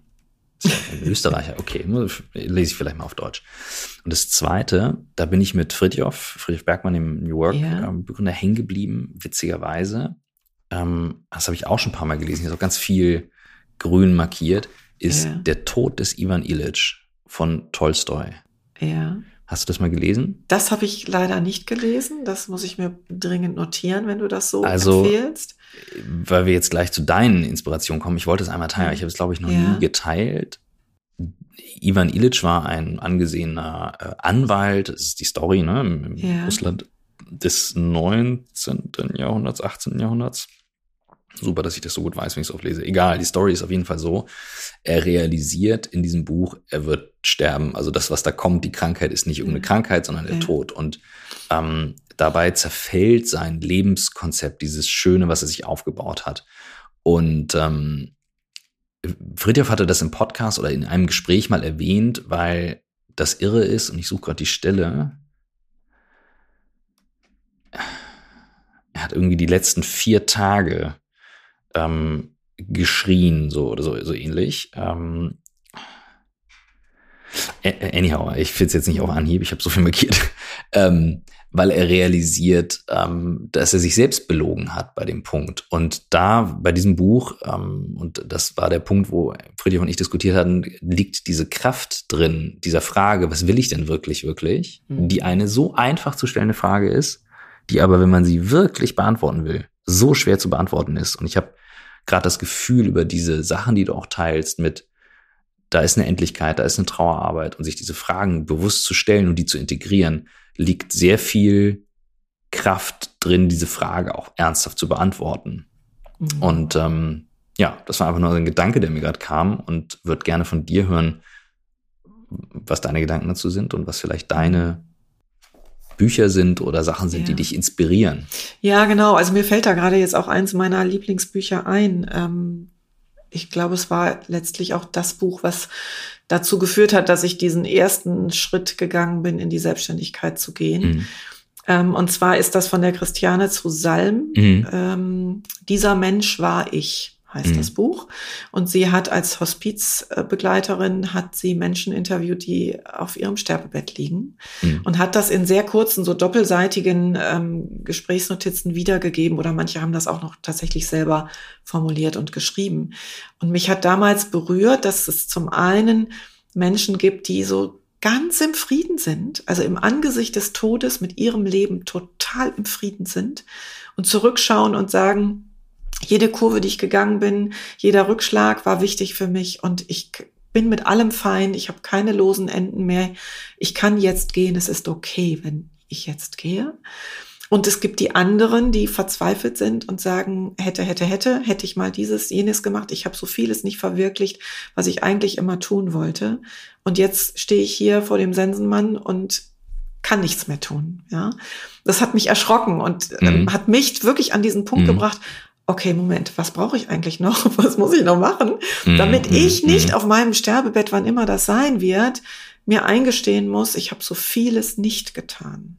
Österreicher, okay, lese ich vielleicht mal auf Deutsch. Und das zweite, da bin ich mit Friedhof, Friedhof Bergmann im New York ja. ähm, Begründer hängen geblieben, witzigerweise. Ähm, das habe ich auch schon ein paar Mal gelesen, hier ist auch ganz viel grün markiert, ist ja. Der Tod des Ivan Illich von Tolstoi. Ja. Hast du das mal gelesen? Das habe ich leider nicht gelesen. Das muss ich mir dringend notieren, wenn du das so also, empfehlst weil wir jetzt gleich zu deinen Inspirationen kommen, ich wollte es einmal teilen, ich habe es, glaube ich, noch ja. nie geteilt. Ivan Illich war ein angesehener äh, Anwalt, das ist die Story, ne, im, ja. Russland des 19. Jahrhunderts, 18. Jahrhunderts. Super, dass ich das so gut weiß, wenn ich es auflese. Egal, die Story ist auf jeden Fall so. Er realisiert in diesem Buch, er wird sterben. Also das, was da kommt, die Krankheit ist nicht irgendeine Krankheit, sondern der ja. Tod. Und ähm, dabei zerfällt sein Lebenskonzept, dieses Schöne, was er sich aufgebaut hat. Und ähm, Friedhof hatte das im Podcast oder in einem Gespräch mal erwähnt, weil das irre ist, und ich suche gerade die Stelle. Er hat irgendwie die letzten vier Tage ähm, geschrien, so oder so, so ähnlich. Ähm, anyhow, ich finde es jetzt nicht auf Anhieb, ich habe so viel markiert. Ähm, weil er realisiert, ähm, dass er sich selbst belogen hat bei dem Punkt. Und da bei diesem Buch, ähm, und das war der Punkt, wo Friedrich und ich diskutiert hatten, liegt diese Kraft drin, dieser Frage, was will ich denn wirklich, wirklich? Mhm. Die eine so einfach zu stellende Frage ist, die aber, wenn man sie wirklich beantworten will, so schwer zu beantworten ist. Und ich habe gerade das Gefühl über diese Sachen, die du auch teilst, mit da ist eine Endlichkeit, da ist eine Trauerarbeit und sich diese Fragen bewusst zu stellen und die zu integrieren, liegt sehr viel Kraft drin, diese Frage auch ernsthaft zu beantworten. Mhm. Und ähm, ja, das war einfach nur ein Gedanke, der mir gerade kam und würde gerne von dir hören, was deine Gedanken dazu sind und was vielleicht deine Bücher sind oder Sachen sind, ja. die dich inspirieren. Ja, genau. Also mir fällt da gerade jetzt auch eins meiner Lieblingsbücher ein. Ähm, ich glaube, es war letztlich auch das Buch, was dazu geführt hat, dass ich diesen ersten Schritt gegangen bin, in die Selbstständigkeit zu gehen. Mhm. Ähm, und zwar ist das von der Christiane zu Salm. Mhm. Ähm, dieser Mensch war ich heißt mhm. das Buch. Und sie hat als Hospizbegleiterin, hat sie Menschen interviewt, die auf ihrem Sterbebett liegen mhm. und hat das in sehr kurzen, so doppelseitigen ähm, Gesprächsnotizen wiedergegeben oder manche haben das auch noch tatsächlich selber formuliert und geschrieben. Und mich hat damals berührt, dass es zum einen Menschen gibt, die so ganz im Frieden sind, also im Angesicht des Todes mit ihrem Leben total im Frieden sind und zurückschauen und sagen, jede Kurve, die ich gegangen bin, jeder Rückschlag war wichtig für mich und ich bin mit allem fein, ich habe keine losen Enden mehr, ich kann jetzt gehen, es ist okay, wenn ich jetzt gehe. Und es gibt die anderen, die verzweifelt sind und sagen, hätte, hätte, hätte, hätte ich mal dieses, jenes gemacht. Ich habe so vieles nicht verwirklicht, was ich eigentlich immer tun wollte. Und jetzt stehe ich hier vor dem Sensenmann und kann nichts mehr tun. Ja, das hat mich erschrocken und ähm, mhm. hat mich wirklich an diesen Punkt mhm. gebracht okay, Moment, was brauche ich eigentlich noch? Was muss ich noch machen? Mm, Damit mm, ich nicht mm. auf meinem Sterbebett, wann immer das sein wird, mir eingestehen muss, ich habe so vieles nicht getan.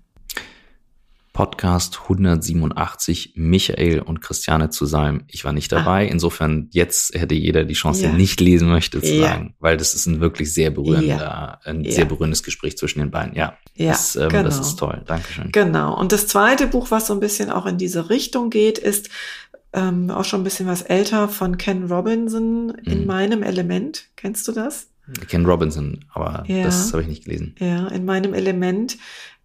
Podcast 187 Michael und Christiane zu sein. Ich war nicht ah. dabei. Ah. Insofern jetzt hätte jeder die Chance, ja. der nicht lesen möchte, zu ja. sagen, weil das ist ein wirklich sehr berührender, ja. ein sehr berührendes Gespräch zwischen den beiden. Ja, ja das, ähm, genau. das ist toll. Dankeschön. Genau. Und das zweite Buch, was so ein bisschen auch in diese Richtung geht, ist ähm, auch schon ein bisschen was älter von Ken Robinson in mhm. meinem Element. Kennst du das? Ken Robinson, aber das habe ich nicht gelesen. Ja, in meinem Element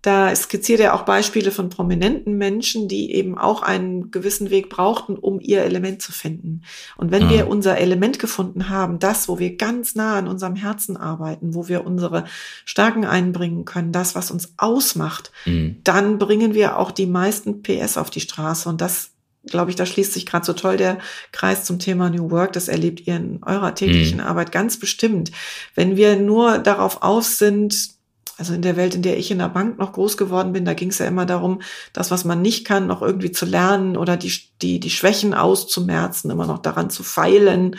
da skizziert er auch Beispiele von prominenten Menschen, die eben auch einen gewissen Weg brauchten, um ihr Element zu finden. Und wenn mhm. wir unser Element gefunden haben, das, wo wir ganz nah an unserem Herzen arbeiten, wo wir unsere Stärken einbringen können, das, was uns ausmacht, mhm. dann bringen wir auch die meisten PS auf die Straße. Und das glaube ich, da schließt sich gerade so toll der Kreis zum Thema New Work. Das erlebt ihr in eurer täglichen mhm. Arbeit ganz bestimmt. Wenn wir nur darauf aus sind, also in der Welt, in der ich in der Bank noch groß geworden bin, da ging es ja immer darum, das, was man nicht kann, noch irgendwie zu lernen oder die, die, die Schwächen auszumerzen, immer noch daran zu feilen.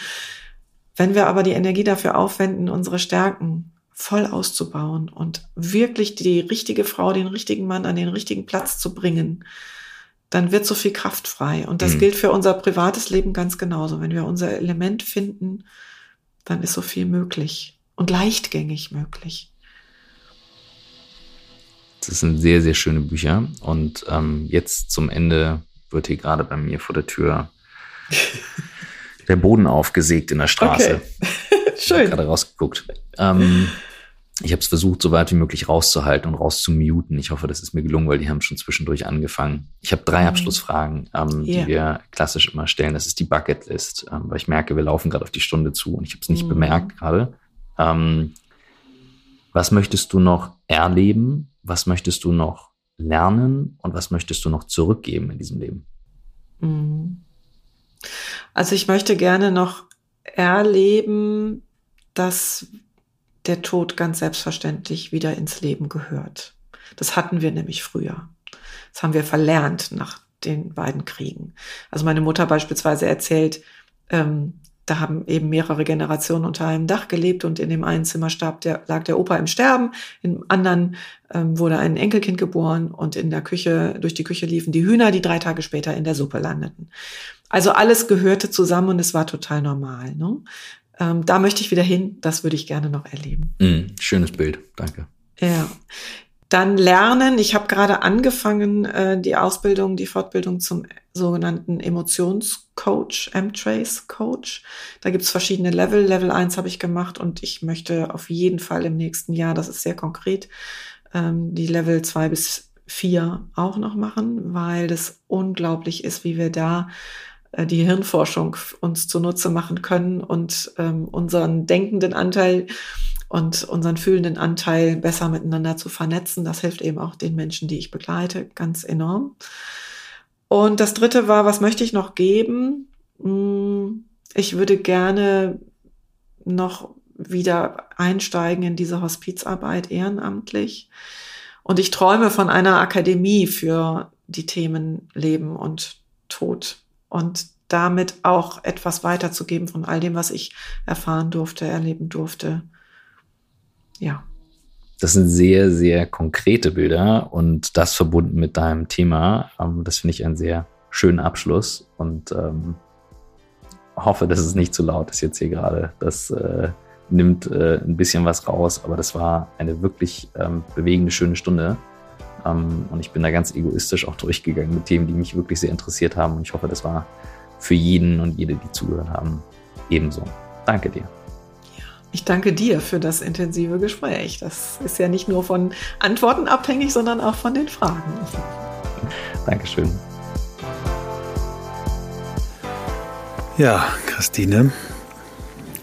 Wenn wir aber die Energie dafür aufwenden, unsere Stärken voll auszubauen und wirklich die richtige Frau, den richtigen Mann an den richtigen Platz zu bringen, dann wird so viel Kraft frei. Und das mhm. gilt für unser privates Leben ganz genauso. Wenn wir unser Element finden, dann ist so viel möglich und leichtgängig möglich. Das sind sehr, sehr schöne Bücher. Und ähm, jetzt zum Ende wird hier gerade bei mir vor der Tür der Boden aufgesägt in der Straße. Okay. Schön. Ich gerade rausgeguckt. Ähm, ich habe es versucht, so weit wie möglich rauszuhalten und rauszumuten. Ich hoffe, das ist mir gelungen, weil die haben schon zwischendurch angefangen. Ich habe drei mhm. Abschlussfragen, ähm, yeah. die wir klassisch immer stellen. Das ist die Bucketlist, ähm, weil ich merke, wir laufen gerade auf die Stunde zu und ich habe es nicht mhm. bemerkt gerade. Ähm, was möchtest du noch erleben? Was möchtest du noch lernen? Und was möchtest du noch zurückgeben in diesem Leben? Mhm. Also ich möchte gerne noch erleben, dass der Tod ganz selbstverständlich wieder ins Leben gehört. Das hatten wir nämlich früher. Das haben wir verlernt nach den beiden Kriegen. Also meine Mutter beispielsweise erzählt, ähm, da haben eben mehrere Generationen unter einem Dach gelebt und in dem einen Zimmer starb der, lag der Opa im Sterben, im anderen ähm, wurde ein Enkelkind geboren und in der Küche, durch die Küche liefen die Hühner, die drei Tage später in der Suppe landeten. Also alles gehörte zusammen und es war total normal. Ne? Ähm, da möchte ich wieder hin, das würde ich gerne noch erleben. Mm, schönes Bild, danke. Ja. Dann lernen. Ich habe gerade angefangen, äh, die Ausbildung, die Fortbildung zum sogenannten Emotionscoach, M-Trace Coach. Da gibt's verschiedene Level. Level 1 habe ich gemacht und ich möchte auf jeden Fall im nächsten Jahr, das ist sehr konkret, ähm, die Level 2 bis 4 auch noch machen, weil das unglaublich ist, wie wir da die Hirnforschung uns zunutze machen können und ähm, unseren denkenden Anteil und unseren fühlenden Anteil besser miteinander zu vernetzen. Das hilft eben auch den Menschen, die ich begleite, ganz enorm. Und das dritte war, was möchte ich noch geben? Hm, ich würde gerne noch wieder einsteigen in diese Hospizarbeit ehrenamtlich. Und ich träume von einer Akademie für die Themen Leben und Tod und damit auch etwas weiterzugeben von all dem, was ich erfahren durfte, erleben durfte ja. Das sind sehr, sehr konkrete Bilder und das verbunden mit deinem Thema. Ähm, das finde ich einen sehr schönen Abschluss und ähm, hoffe, dass es nicht zu laut ist jetzt hier gerade. Das äh, nimmt äh, ein bisschen was raus, aber das war eine wirklich ähm, bewegende, schöne Stunde. Ähm, und ich bin da ganz egoistisch auch durchgegangen mit Themen, die mich wirklich sehr interessiert haben. Und ich hoffe, das war für jeden und jede, die zugehört haben, ebenso. Danke dir. Ich danke dir für das intensive Gespräch. Das ist ja nicht nur von Antworten abhängig, sondern auch von den Fragen. Dankeschön. Ja, Christine,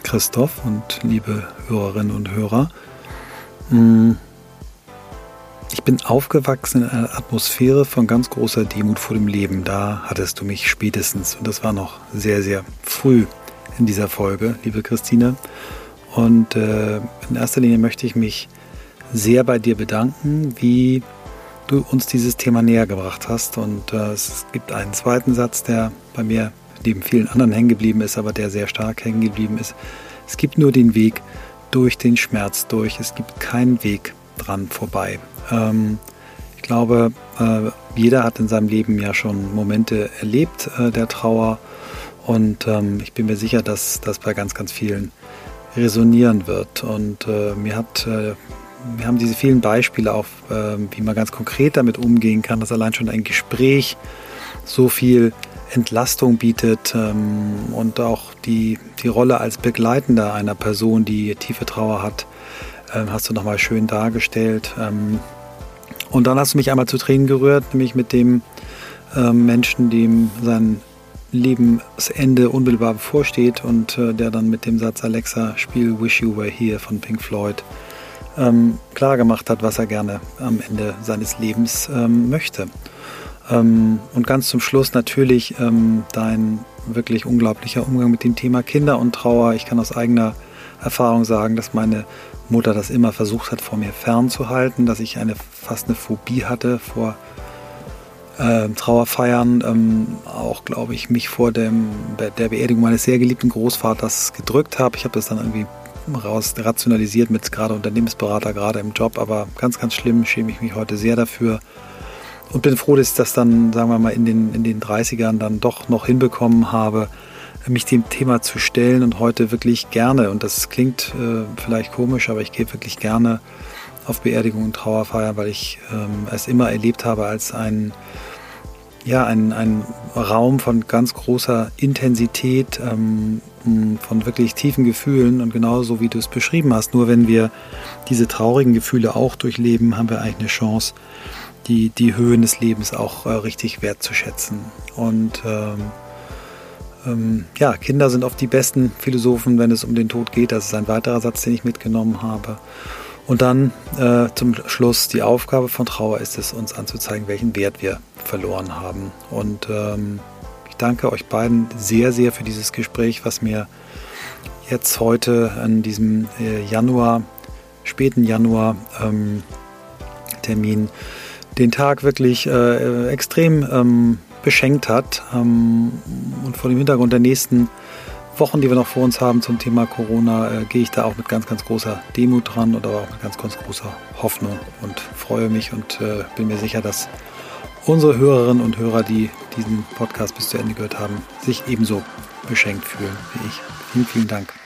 Christoph und liebe Hörerinnen und Hörer. Hm, ich bin aufgewachsen in einer Atmosphäre von ganz großer Demut vor dem Leben. Da hattest du mich spätestens. Und das war noch sehr, sehr früh in dieser Folge, liebe Christine. Und äh, in erster Linie möchte ich mich sehr bei dir bedanken, wie du uns dieses Thema näher gebracht hast. Und äh, es gibt einen zweiten Satz, der bei mir neben vielen anderen hängen geblieben ist, aber der sehr stark hängen geblieben ist. Es gibt nur den Weg durch den Schmerz durch. Es gibt keinen Weg dran vorbei. Ähm, glaube, äh, jeder hat in seinem Leben ja schon Momente erlebt äh, der Trauer. Und ähm, ich bin mir sicher, dass das bei ganz, ganz vielen resonieren wird. Und äh, mir hat, äh, wir haben diese vielen Beispiele auch, äh, wie man ganz konkret damit umgehen kann, dass allein schon ein Gespräch so viel Entlastung bietet ähm, und auch die, die Rolle als Begleitender einer Person, die tiefe Trauer hat, ähm, hast du nochmal schön dargestellt. Und dann hast du mich einmal zu Tränen gerührt, nämlich mit dem ähm, Menschen, dem sein Lebensende unmittelbar bevorsteht und äh, der dann mit dem Satz Alexa, spiel Wish You Were Here von Pink Floyd ähm, klar gemacht hat, was er gerne am Ende seines Lebens ähm, möchte. Ähm, und ganz zum Schluss natürlich ähm, dein wirklich unglaublicher Umgang mit dem Thema Kinder und Trauer. Ich kann aus eigener Erfahrung sagen, dass meine Mutter das immer versucht hat, vor mir fernzuhalten, dass ich eine fast eine Phobie hatte vor äh, Trauerfeiern. Ähm, auch, glaube ich, mich vor dem, der Beerdigung meines sehr geliebten Großvaters gedrückt habe. Ich habe das dann irgendwie raus rationalisiert mit gerade Unternehmensberater, gerade im Job, aber ganz, ganz schlimm, schäme ich mich heute sehr dafür und bin froh, dass ich das dann, sagen wir mal, in den, in den 30ern dann doch noch hinbekommen habe, mich dem Thema zu stellen und heute wirklich gerne, und das klingt äh, vielleicht komisch, aber ich gehe wirklich gerne auf Beerdigungen und Trauerfeiern, weil ich ähm, es immer erlebt habe als ein, ja, ein, ein Raum von ganz großer Intensität, ähm, von wirklich tiefen Gefühlen und genauso wie du es beschrieben hast. Nur wenn wir diese traurigen Gefühle auch durchleben, haben wir eigentlich eine Chance, die, die Höhen des Lebens auch äh, richtig wertzuschätzen. Und ähm, ähm, ja, Kinder sind oft die besten Philosophen, wenn es um den Tod geht. Das ist ein weiterer Satz, den ich mitgenommen habe. Und dann äh, zum Schluss, die Aufgabe von Trauer ist es, uns anzuzeigen, welchen Wert wir verloren haben. Und ähm, ich danke euch beiden sehr, sehr für dieses Gespräch, was mir jetzt heute an diesem äh, Januar, späten Januar ähm, Termin den Tag wirklich äh, extrem ähm, beschenkt hat. Ähm, und vor dem Hintergrund der nächsten Wochen, die wir noch vor uns haben zum Thema Corona, äh, gehe ich da auch mit ganz, ganz großer Demut dran und aber auch mit ganz, ganz großer Hoffnung und freue mich und äh, bin mir sicher, dass unsere Hörerinnen und Hörer, die diesen Podcast bis zu Ende gehört haben, sich ebenso beschenkt fühlen wie ich. Vielen, vielen Dank.